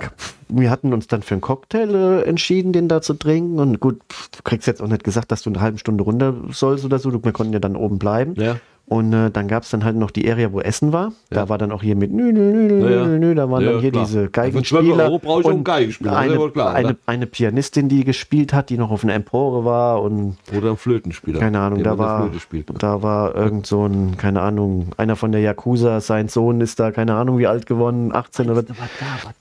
wir hatten uns dann für einen Cocktail äh, entschieden, den da zu trinken. Und gut, du kriegst jetzt auch nicht gesagt, dass du eine halbe Stunde runter sollst oder so. Wir konnten ja dann oben bleiben. Ja. Und äh, dann gab es dann halt noch die Area, wo Essen war. Da Ja. war dann auch hier mit nü, nü, nü, nü, nü, nü, da waren Ja, dann hier klar. diese Für 12 Geigenspieler. Euro brauche ich auch einen und Geigenspieler, eine, klar, eine, oder? eine Pianistin, die gespielt hat, die noch auf einer Empore war und Oder ein Flötenspieler. keine Ahnung, da war, spielt. da war irgend so ein, keine Ahnung, einer von der Yakuza, sein Sohn ist da, keine Ahnung wie alt geworden, 18 oder da,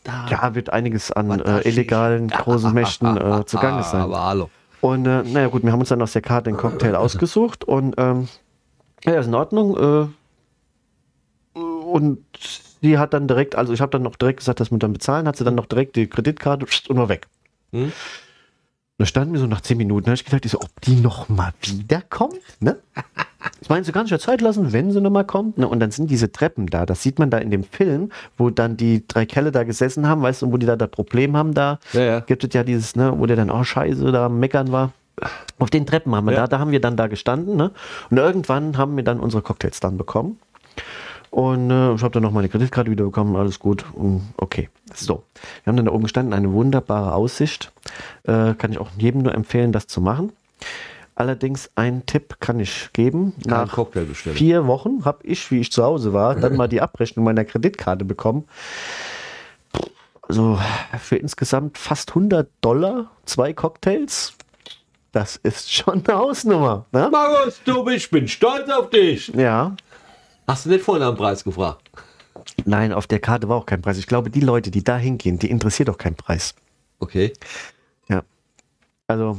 da. ja, wird einiges an da äh, illegalen großen Mächten äh, zugange sein. Aber hallo. Und äh, naja gut, wir haben uns dann aus der Karte den Cocktail ausgesucht und ähm, ja, ist in Ordnung. Äh, und sie hat dann direkt, also ich habe dann noch direkt gesagt, dass wir dann bezahlen, hat sie dann noch direkt die Kreditkarte und war weg. Hm? Da standen wir so nach 10 Minuten, da habe ich gedacht, ich so, ob die noch mal wiederkommt, ne? Ich meine, sie kann sich ja Zeit lassen, wenn sie noch mal kommt. Ne? Und dann sind diese Treppen da, das sieht man da in dem Film, wo dann die drei Kerle da gesessen haben, weißt du, wo die da das Problem haben da Ja, ja. gibt es ja dieses, ne, wo der dann, oh scheiße, da meckern war. Auf den Treppen haben wir Ja. da, da haben wir dann da gestanden, ne? Und irgendwann haben wir dann unsere Cocktails dann bekommen. Und äh, ich habe dann noch meine Kreditkarte wieder bekommen, alles gut. Und okay, so. Wir haben dann da oben gestanden, eine wunderbare Aussicht. Äh, kann ich auch jedem nur empfehlen, das zu machen. Allerdings einen Tipp kann ich geben. Nach vier Wochen habe ich, wie ich zu Hause war, dann mal die Abrechnung meiner Kreditkarte bekommen. Also für insgesamt fast 100 Dollar, zwei Cocktails. Das ist schon eine Hausnummer. Ne? Markus, du bist, ich bin stolz auf dich. Ja. Hast du nicht vorhin am Preis gefragt? Nein, auf der Karte war auch kein Preis. Ich glaube, die Leute, die da hingehen, die interessiert auch kein Preis. Okay. Ja. Also,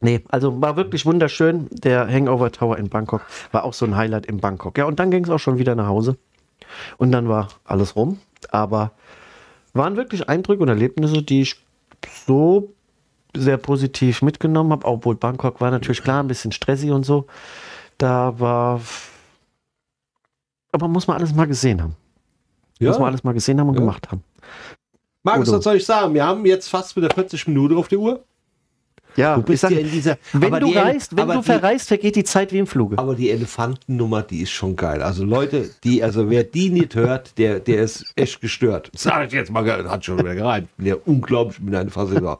nee, also war wirklich wunderschön. Der Hangover Tower in Bangkok war auch so ein Highlight in Bangkok. Ja, und dann ging es auch schon wieder nach Hause. Und dann war alles rum. Aber waren wirklich Eindrücke und Erlebnisse, die ich so sehr positiv mitgenommen habe, obwohl Bangkok war natürlich klar ein bisschen stressig und so. Da war. Aber muss man alles mal gesehen haben. Muss man alles mal gesehen haben und Ja. gemacht haben. Markus, was soll ich sagen? Wir haben jetzt fast wieder 40 Minuten auf die Uhr. Ja, Du bist ich sag, ja in dieser. wenn du Ele- reist, wenn du verreist, vergeht die Zeit wie im Fluge. Aber die Elefantennummer, die ist schon geil. Also Leute, die, also wer die nicht hört, der, der ist echt gestört. Sag ich jetzt mal, hat schon wieder gereimt. Der unglaublich mit einer Fassung.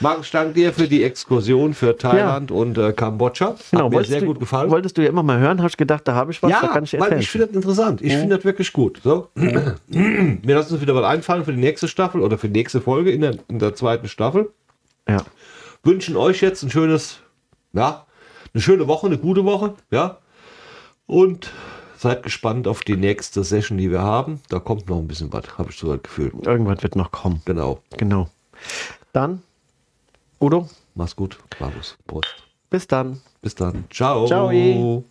Markus, ich danke dir für die Exkursion für Thailand und äh, Kambodscha. Hat mir sehr du, gut gefallen. Wolltest du ja immer mal hören, hast gedacht, da habe ich was, da Ja, kann ich weil erzählen. ich finde das interessant. Ich finde das wirklich gut. So. Mir lassen uns wieder was einfallen für die nächste Staffel oder für die nächste Folge in der, in der zweiten Staffel. ja. Wünschen euch jetzt ein schönes, ja, eine schöne Woche, eine gute Woche, ja. Und seid gespannt auf die nächste Session, die wir haben. Da kommt noch ein bisschen was, habe ich so das Gefühl. Irgendwas wird noch kommen. Genau. Genau. Dann, Udo, Mach's gut. Markus. Prost. bis dann. Bis dann. Ciao. Ciao.